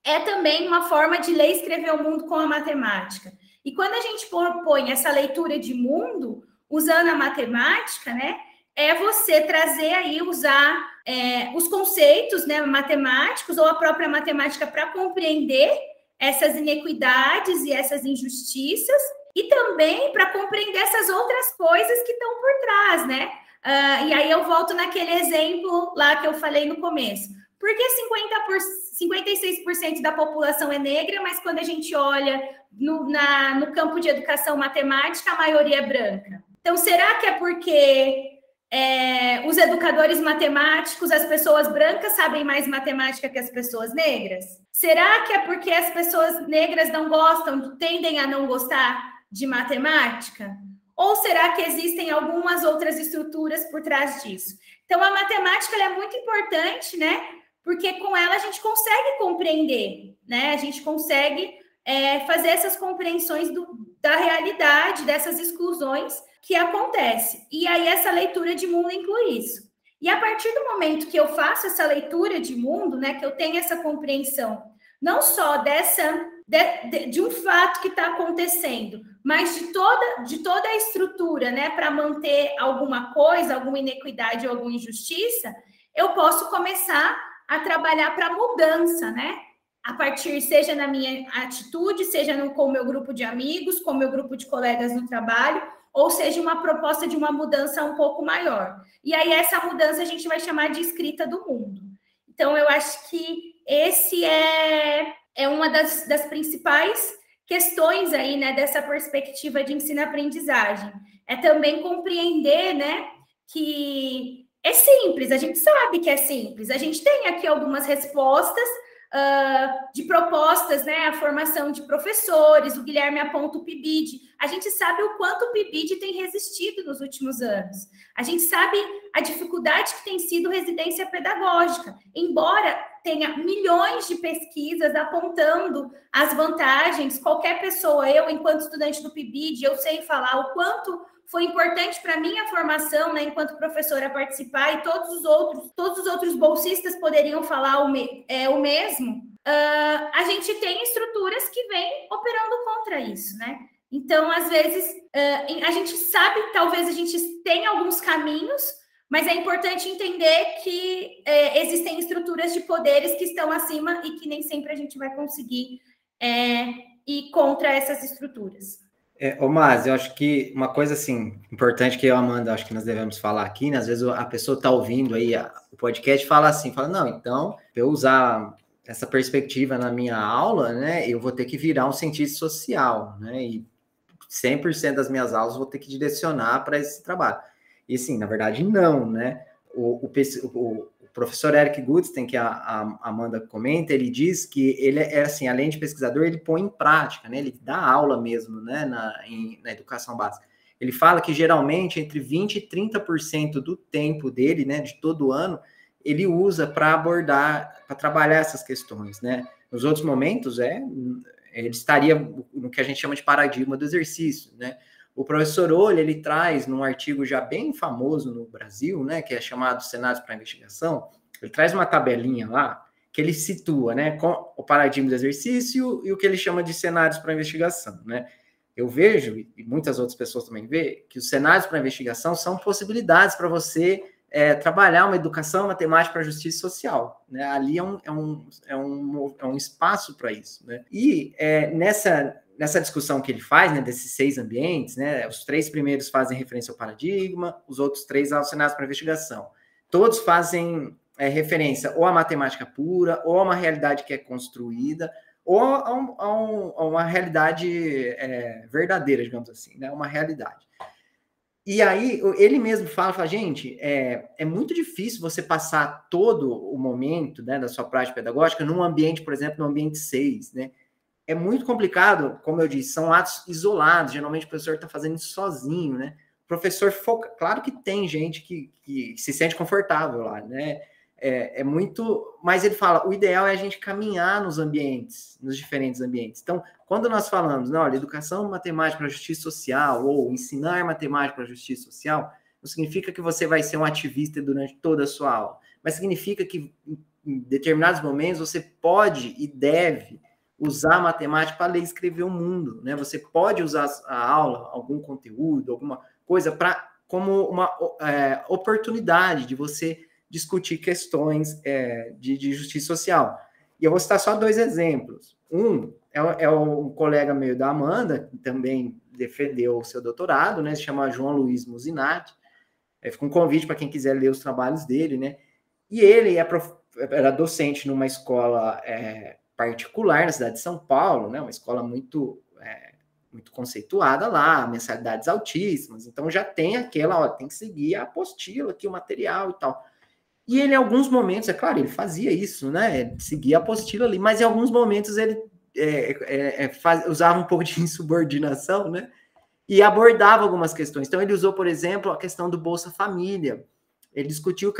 é também uma forma de ler e escrever o mundo com a matemática. E quando a gente propõe essa leitura de mundo, usando a matemática, né, é você trazer aí, usar é, os conceitos né, matemáticos ou a própria matemática para compreender essas inequidades e essas injustiças e também para compreender essas outras coisas que estão por trás, né? Uh, e aí eu volto naquele exemplo lá que eu falei no começo. Por que 50 por, 56% da população é negra, mas quando a gente olha no, na, no campo de educação matemática, a maioria é branca? Então, será que é porque é, os educadores matemáticos, as pessoas brancas sabem mais matemática que as pessoas negras? Será que é porque as pessoas negras não gostam, tendem a não gostar de matemática? Ou será que existem algumas outras estruturas por trás disso? Então, a matemática é muito importante, né? Porque com ela a gente consegue compreender, né? A gente consegue é, fazer essas compreensões do, da realidade, dessas exclusões que acontece. E aí essa leitura de mundo inclui isso. E a partir do momento que eu faço essa leitura de mundo, né, que eu tenho essa compreensão, não só dessa de, de, de um fato que está acontecendo, mas de toda de toda a estrutura, né, para manter alguma coisa, alguma inequidade ou alguma injustiça, eu posso começar a trabalhar para mudança, né? A partir, seja na minha atitude, seja no, com o meu grupo de amigos, com o meu grupo de colegas no trabalho, ou seja, uma proposta de uma mudança um pouco maior. E aí, essa mudança a gente vai chamar de escrita do mundo. Então, eu acho que esse é, é uma das, das principais questões aí, né, dessa perspectiva de ensino-aprendizagem. É também compreender, né, que é simples, a gente sabe que é simples. A gente tem aqui algumas respostas uh, de propostas, né? A formação de professores, o Guilherme aponta o PIBID. A gente sabe o quanto o PIBID tem resistido nos últimos anos. A gente sabe a dificuldade que tem sido residência pedagógica, embora tenha milhões de pesquisas apontando as vantagens. Qualquer pessoa, eu, enquanto estudante do PIBID, eu sei falar o quanto foi importante para minha formação, né, enquanto professora participar e todos os outros, todos os outros bolsistas poderiam falar o, me, é, o mesmo. Uh, a gente tem estruturas que vêm operando contra isso, né? Então, às vezes, uh, a gente sabe, talvez a gente tenha alguns caminhos, mas é importante entender que é, existem estruturas de poderes que estão acima e que nem sempre a gente vai conseguir é, ir contra essas estruturas. É, Mas, eu acho que uma coisa assim importante que eu, Amanda, acho que nós devemos falar aqui, né? Às vezes a pessoa está ouvindo aí o podcast fala assim, fala, não, então, eu usar essa perspectiva na minha aula, né? Eu vou ter que virar um cientista social, né? E 100% das minhas aulas vou ter que direcionar para esse trabalho. E sim, na verdade, não, né? O, o, professor Eric Goodstein, que a, a, Amanda comenta, ele diz que ele é assim, além de pesquisador, ele põe em prática, né? Ele dá aula mesmo, né? Na, em, na educação básica. Ele fala que geralmente entre 20 e 30% do tempo dele, né? De todo ano, ele usa para abordar, para trabalhar essas questões, né? Nos outros momentos, é, ele estaria no que a gente chama de paradigma do exercício, né? O professor Olho, ele traz num artigo já bem famoso no Brasil, né, que é chamado Cenários para Investigação, ele traz uma tabelinha lá que ele situa, né, com o paradigma do exercício e o que ele chama de cenários para investigação, né? Eu vejo, e muitas outras pessoas também vê, que os cenários para investigação são possibilidades para você é, trabalhar uma educação matemática para justiça social. Né? Ali é um, é um, é um, é um espaço para isso. Né? E é, nessa, nessa discussão que ele faz, né, desses seis ambientes, né, os três primeiros fazem referência ao paradigma, os outros três aos cenários para investigação. Todos fazem é, referência ou à matemática pura, ou a uma realidade que é construída, ou a, um, a, um, a uma realidade é, verdadeira, digamos assim, né, uma realidade. E aí, ele mesmo fala, fala gente, é, é muito difícil você passar todo o momento né, da sua prática pedagógica num ambiente, por exemplo, no ambiente 6, né? É muito complicado, como eu disse, são atos isolados. Geralmente o professor está fazendo isso sozinho, né? O professor foca. Claro que tem gente que, que se sente confortável lá, né? É, é, muito. Mas ele fala: o ideal é a gente caminhar nos ambientes, nos diferentes ambientes. Então, quando nós falamos, não, olha, educação matemática para justiça social, ou ensinar matemática para justiça social, não significa que você vai ser um ativista durante toda a sua aula, mas significa que em determinados momentos você pode e deve usar a matemática para ler e escrever o mundo, né? Você pode usar a aula, algum conteúdo, alguma coisa para como uma é, oportunidade de você discutir questões é, de, de, justiça social. E eu vou citar só dois exemplos. Um é, é um colega meu da Amanda, que também defendeu o seu doutorado, né? Se chama João Luiz Musinati. É, fica um convite para quem quiser ler os trabalhos dele, né? E ele é prof era docente numa escola é, particular na cidade de São Paulo, né? Uma escola muito é, muito conceituada lá, mensalidades altíssimas. Então já tem aquela, ó, tem que seguir a apostila aqui, o material e tal. E ele, em alguns momentos, é claro, ele fazia isso, né? Seguia a apostila ali, mas em alguns momentos ele é, é, é, faz, usava um pouco de <laughs> insubordinação, né? E abordava algumas questões. Então, ele usou, por exemplo, a questão do Bolsa Família. Ele discutiu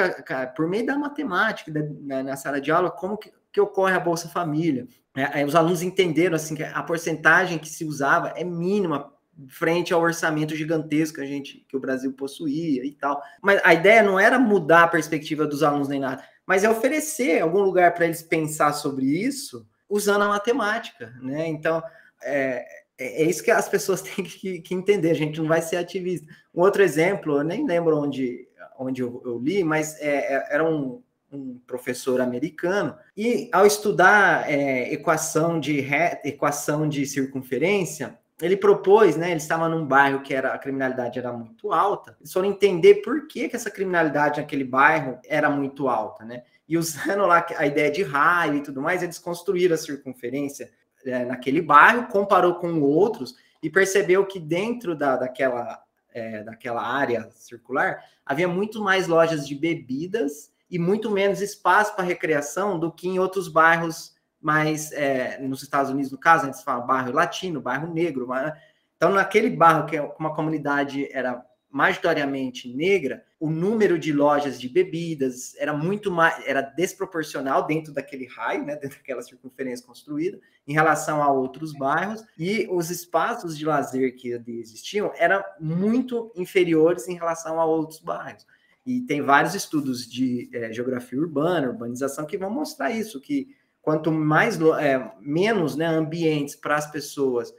por meio da matemática, da, na, na, sala de aula, como que, que ocorre a Bolsa Família. É, os alunos entenderam assim que a porcentagem que se usava é mínima frente ao orçamento gigantesco que a gente que o Brasil possuía e tal. Mas a ideia não era mudar a perspectiva dos alunos nem nada, mas é oferecer algum lugar para eles pensar sobre isso usando a matemática, né? Então é, é, é isso que as pessoas <laughs> têm que, que, entender. A gente não vai ser ativista. Um outro exemplo, eu nem lembro onde onde eu, eu li, mas é, é era um um professor americano, e ao estudar é, equação, de re... equação de circunferência, ele propôs, né? Ele estava num bairro que era a criminalidade era muito alta. Eles foram entender por que, que essa criminalidade naquele bairro era muito alta, né? E usando lá a ideia de raio e tudo mais, eles construíram a circunferência é, naquele bairro, comparou com outros e percebeu que dentro da, daquela, é, daquela área circular havia muito mais lojas de bebidas e muito menos espaço para recreação do que em outros bairros mais é, nos Estados Unidos, no caso, a gente fala bairro latino, bairro negro. Mas... Então, naquele bairro que é uma comunidade era majoritariamente negra, o número de lojas de bebidas era muito mais, era desproporcional dentro daquele raio, né, <laughs> dentro daquela circunferência construída, em relação a outros bairros, e os espaços de lazer que existiam eram muito inferiores em relação a outros bairros. E tem vários estudos de é, geografia urbana, urbanização, que vão mostrar isso, que quanto mais é, menos né, ambientes para as pessoas,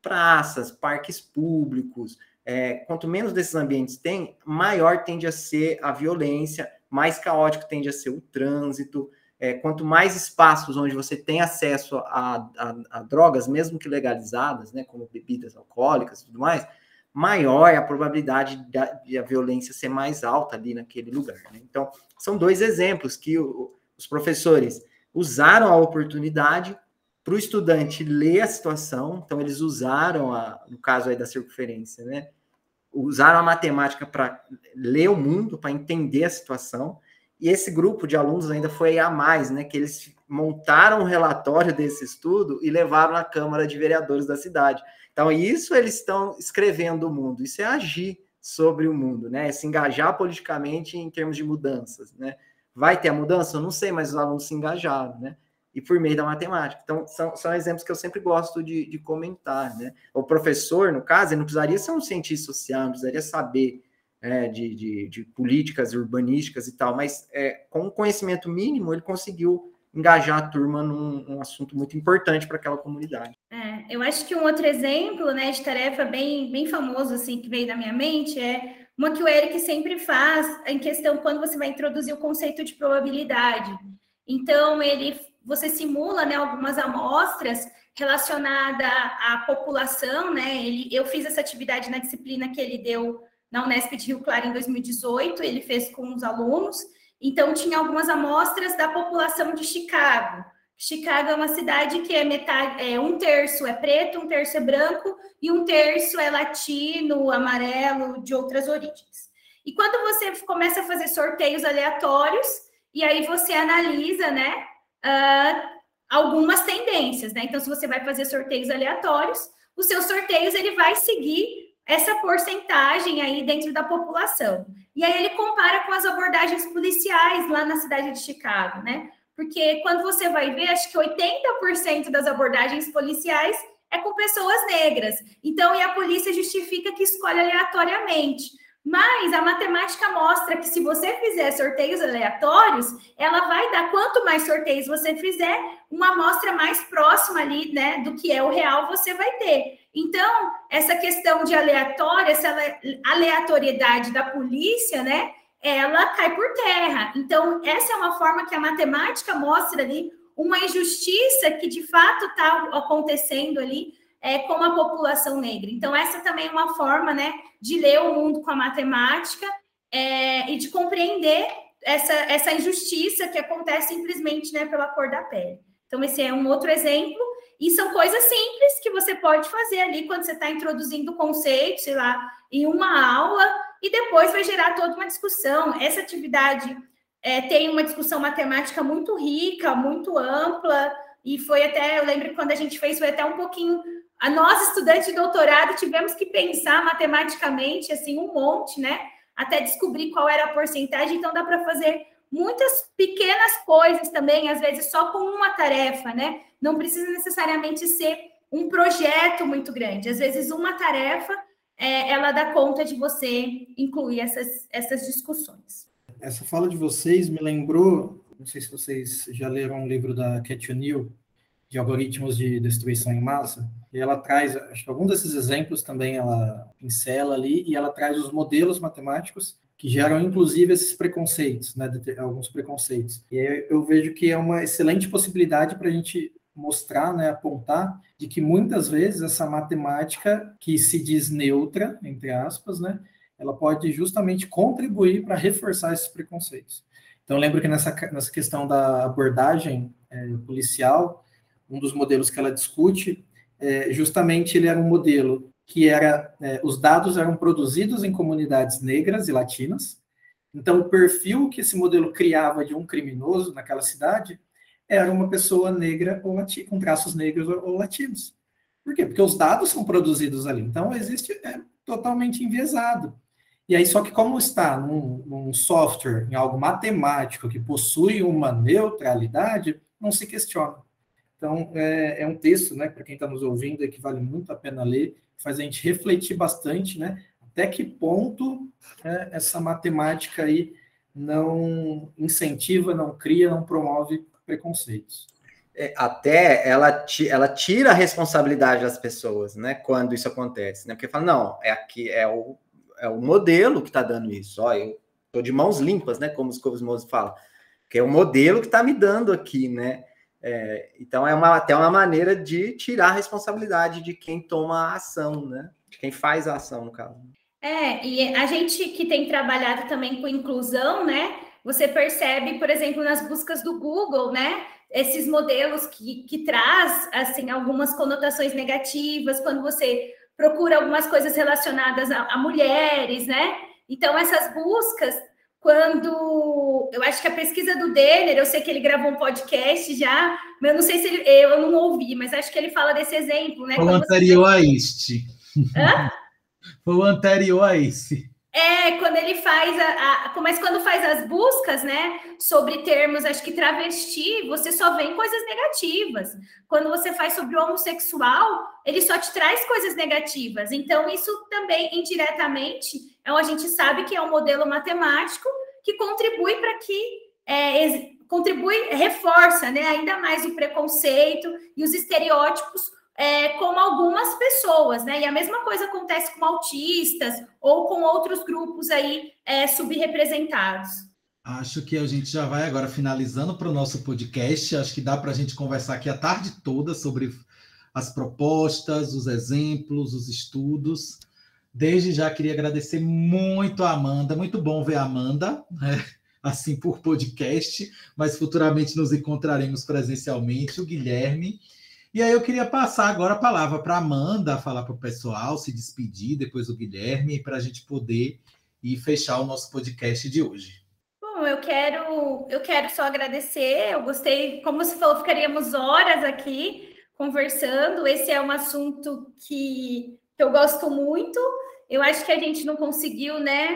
praças, parques públicos, é, quanto menos desses ambientes tem, maior tende a ser a violência, mais caótico tende a ser o trânsito. É, quanto mais espaços onde você tem acesso a, a, a drogas, mesmo que legalizadas, né, como bebidas alcoólicas e tudo mais, maior é a probabilidade de a violência ser mais alta ali naquele lugar. Né? Então, são dois exemplos que o, os professores usaram a oportunidade para o estudante ler a situação, então eles usaram, a, no caso aí da circunferência, né? Usaram a matemática para ler o mundo, para entender a situação, e esse grupo de alunos ainda foi a mais, né? Que eles montaram um relatório desse estudo e levaram à Câmara de Vereadores da cidade. Então, isso eles estão escrevendo o mundo, isso é agir sobre o mundo, né? É se engajar politicamente em termos de mudanças, né? Vai ter a mudança? Eu não sei, mas os alunos se engajaram, né? E por meio da matemática. Então, são, são exemplos que eu sempre gosto de, de comentar, né? O professor, no caso, ele não precisaria ser um cientista social, não precisaria saber é, de, de, de, políticas urbanísticas e tal, mas é, com conhecimento mínimo, ele conseguiu engajar a turma num, num assunto muito importante para aquela comunidade. É, eu acho que um outro exemplo né, de tarefa bem, bem famoso assim que veio na minha mente é uma que o Eric sempre faz em questão quando você vai introduzir o conceito de probabilidade. Então, ele você simula né, algumas amostras relacionadas à população, né? Ele, eu fiz essa atividade na disciplina que ele deu na Unesp de Rio Claro em 2018, ele fez com os alunos, então, tinha algumas amostras da população de Chicago. Chicago é uma cidade que é metade, é, um terço é preto, um terço é branco e um terço é latino, amarelo, de outras origens. E quando você começa a fazer sorteios aleatórios, e aí você analisa, né, uh, algumas tendências, né? Então, se você vai fazer sorteios aleatórios, os seus sorteios ele vai seguir essa porcentagem aí dentro da população. E aí ele compara com as abordagens policiais lá na cidade de Chicago, né? Porque quando você vai ver, acho que 80% das abordagens policiais é com pessoas negras. Então, e a polícia justifica que escolhe aleatoriamente. Mas a matemática mostra que se você fizer sorteios aleatórios, ela vai dar quanto mais sorteios você fizer, uma amostra mais próxima ali, né, do que é o real você vai ter. Então, essa questão de aleatória, essa aleatoriedade da polícia, né, ela cai por terra. Então, essa é uma forma que a matemática mostra ali uma injustiça que de fato está acontecendo ali é, com a população negra. Então, essa também é uma forma né, de ler o mundo com a matemática é, e de compreender essa, essa injustiça que acontece simplesmente né, pela cor da pele. Então, esse é um outro exemplo. E são coisas simples que você pode fazer ali quando você está introduzindo o conceito, sei lá, em uma aula, e depois vai gerar toda uma discussão. Essa atividade é, tem uma discussão matemática muito rica, muito ampla, e foi até, eu lembro quando a gente fez, foi até um pouquinho. A nós, estudantes de doutorado, tivemos que pensar matematicamente, assim, um monte, né? Até descobrir qual era a porcentagem, então dá para fazer muitas pequenas coisas também, às vezes só com uma tarefa, né? Não precisa necessariamente ser um projeto muito grande. Às vezes, uma tarefa é, ela dá conta de você incluir essas, essas discussões. Essa fala de vocês me lembrou, não sei se vocês já leram um livro da Cat O'Neill, de algoritmos de destruição em massa, e ela traz, acho que algum desses exemplos também ela pincela ali, e ela traz os modelos matemáticos que geram inclusive esses preconceitos, né, alguns preconceitos. E aí eu vejo que é uma excelente possibilidade para a gente mostrar, né, apontar de que muitas vezes essa matemática que se diz neutra, entre aspas, né, ela pode justamente contribuir para reforçar esses preconceitos. Então, lembro que nessa, nessa questão da abordagem é, policial, um dos modelos que ela discute, é, justamente ele era um modelo que era é, os dados eram produzidos em comunidades negras e latinas. Então, o perfil que esse modelo criava de um criminoso naquela cidade era uma pessoa negra ou lati, com traços negros ou, ou, latinos. Por quê? Porque os dados são produzidos ali. Então, existe é, totalmente enviesado. E aí, só que como está num, num software, em algo matemático que possui uma neutralidade, não se questiona. Então, é, é um texto, né, para quem está nos ouvindo, é que vale muito a pena ler, faz a gente refletir bastante, né? Até que ponto é, essa matemática aí não incentiva, não cria, não promove preconceitos. É, até ela, ela tira a responsabilidade das pessoas, né? Quando isso acontece, né? Porque fala, não, é aqui, é o, é o modelo que está dando isso. Ó, eu tô de mãos limpas, né? Como os Covos falam, que é o modelo que está me dando aqui, né? É, então é uma, até uma maneira de tirar a responsabilidade de quem toma a ação, né? De quem faz a ação, no caso. É, e a gente que tem trabalhado também com inclusão, né? Você percebe, por exemplo, nas buscas do Google, né? Esses modelos que, que traz assim algumas conotações negativas quando você procura algumas coisas relacionadas a, a mulheres, né? Então, essas buscas quando eu acho que a pesquisa do Denner, eu sei que ele gravou um podcast já, mas eu não sei se ele, eu não ouvi, mas acho que ele fala desse exemplo, né? Foi o anterior você... a este. Hã? <laughs> Foi o anterior a esse. É, quando ele faz a, a, Mas quando faz as buscas, né, sobre termos, acho que travesti, você só vê coisas negativas. Quando você faz sobre o homossexual, ele só te traz coisas negativas. Então, isso também, indiretamente, é, a gente sabe que é um modelo matemático que contribui para que. É, contribui, reforça né, ainda mais o preconceito e os estereótipos é, como algumas pessoas, né? E a mesma coisa acontece com autistas ou com outros grupos aí é, subrepresentados. Acho que a gente já vai agora finalizando para o nosso podcast. Acho que dá para a gente conversar aqui a tarde toda sobre as propostas, os exemplos, os estudos. Desde já queria agradecer muito a Amanda. Muito bom ver a Amanda, né? assim por podcast, mas futuramente nos encontraremos presencialmente. O Guilherme e aí eu queria passar agora a palavra para Amanda, falar para o pessoal, se despedir, depois o Guilherme, para a gente poder ir fechar o nosso podcast de hoje. Bom, eu quero, eu quero só agradecer. Eu gostei, como você falou, ficaríamos horas aqui conversando. Esse é um assunto que, que eu gosto muito. Eu acho que a gente não conseguiu, né,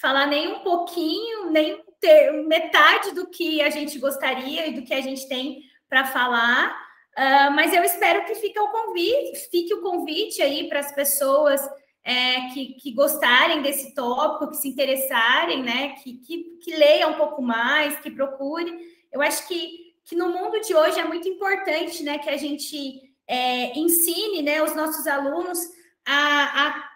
falar nem um pouquinho, nem ter metade do que a gente gostaria e do que a gente tem para falar. Uh, mas eu espero que fique o convite, fique o convite aí para as pessoas é, que, que, gostarem desse tópico, que se interessarem, né? Que, que, que leiam um pouco mais, que procurem. Eu acho que, que no mundo de hoje é muito importante né, que a gente é, ensine né, os nossos alunos a, a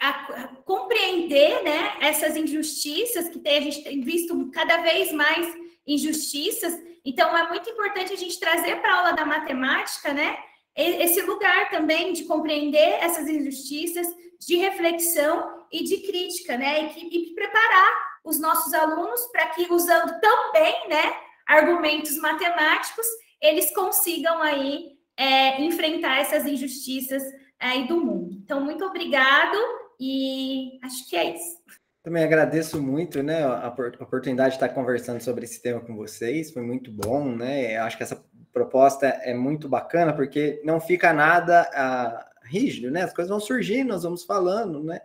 a, compreender né, essas injustiças que tem, a gente tem visto cada vez mais injustiças então, é muito importante a gente trazer para a aula da matemática, né? Esse lugar também de compreender essas injustiças, de reflexão e de crítica, né? E, que, e preparar os nossos alunos para que, usando também né, argumentos matemáticos, eles consigam aí é, enfrentar essas injustiças aí do mundo. Então, muito obrigado e acho que é isso. Também agradeço muito, né, a oportunidade de estar conversando sobre esse tema com vocês, foi muito bom, né, acho que essa proposta é muito bacana, porque não fica nada ah, rígido, né, as coisas vão surgindo, nós vamos falando, né,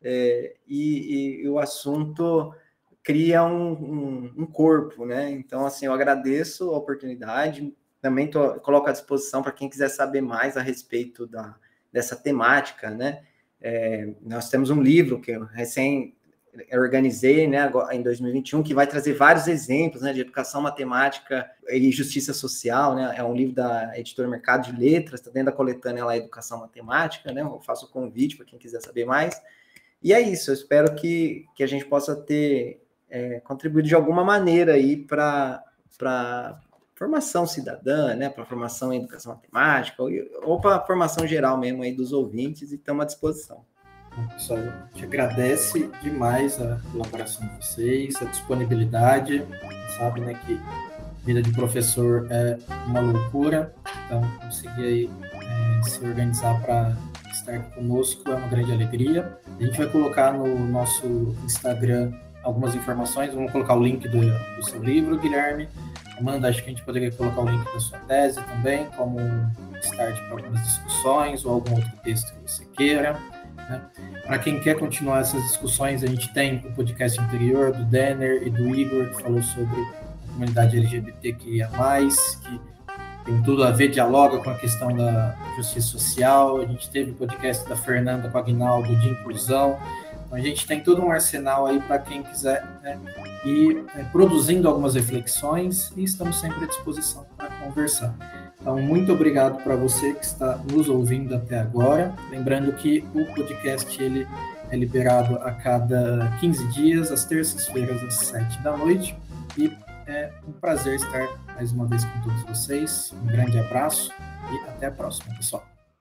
é, e, e, o assunto cria um, um, um, corpo, né, então, assim, eu agradeço a oportunidade, também tô, coloco à disposição para quem quiser saber mais a respeito da, dessa temática, né, é, nós temos um livro que eu recém organizei né, em 2021, que vai trazer vários exemplos né, de educação matemática e justiça social. Né, é um livro da editora Mercado de Letras, está dentro da coletânea lá Educação Matemática. Né, eu faço o convite para quem quiser saber mais. E é isso, eu espero que, que a gente possa ter é, contribuído de alguma maneira aí para formação cidadã, né, para formação em educação matemática, ou, ou para formação geral mesmo aí dos ouvintes, e estamos à disposição. Pessoal, a gente agradece demais a colaboração de vocês, a disponibilidade. Sabe, né, que vida de professor é uma loucura, então conseguir aí é, se organizar para estar conosco é uma grande alegria. A gente vai colocar no nosso Instagram algumas informações, vamos colocar o link do, do seu livro, Guilherme. Amanda, acho que a gente poderia colocar o link da sua tese também, como start para algumas discussões ou algum outro texto que você queira. Né? Para quem quer continuar essas discussões, a gente tem o podcast anterior do Denner e do Igor, que falou sobre a comunidade LGBTQIA, que tem tudo a ver, dialoga com a questão da justiça social. A gente teve o podcast da Fernanda com Aguinaldo de inclusão. Então, a gente tem todo um arsenal aí para quem quiser né, ir é, produzindo algumas reflexões e estamos sempre à disposição para conversar. Então, muito obrigado para você que está nos ouvindo até agora. Lembrando que o podcast ele é liberado a cada 15 dias, às terças-feiras, às 7 da noite. E é um prazer estar mais uma vez com todos vocês. Um grande abraço e até a próxima, pessoal.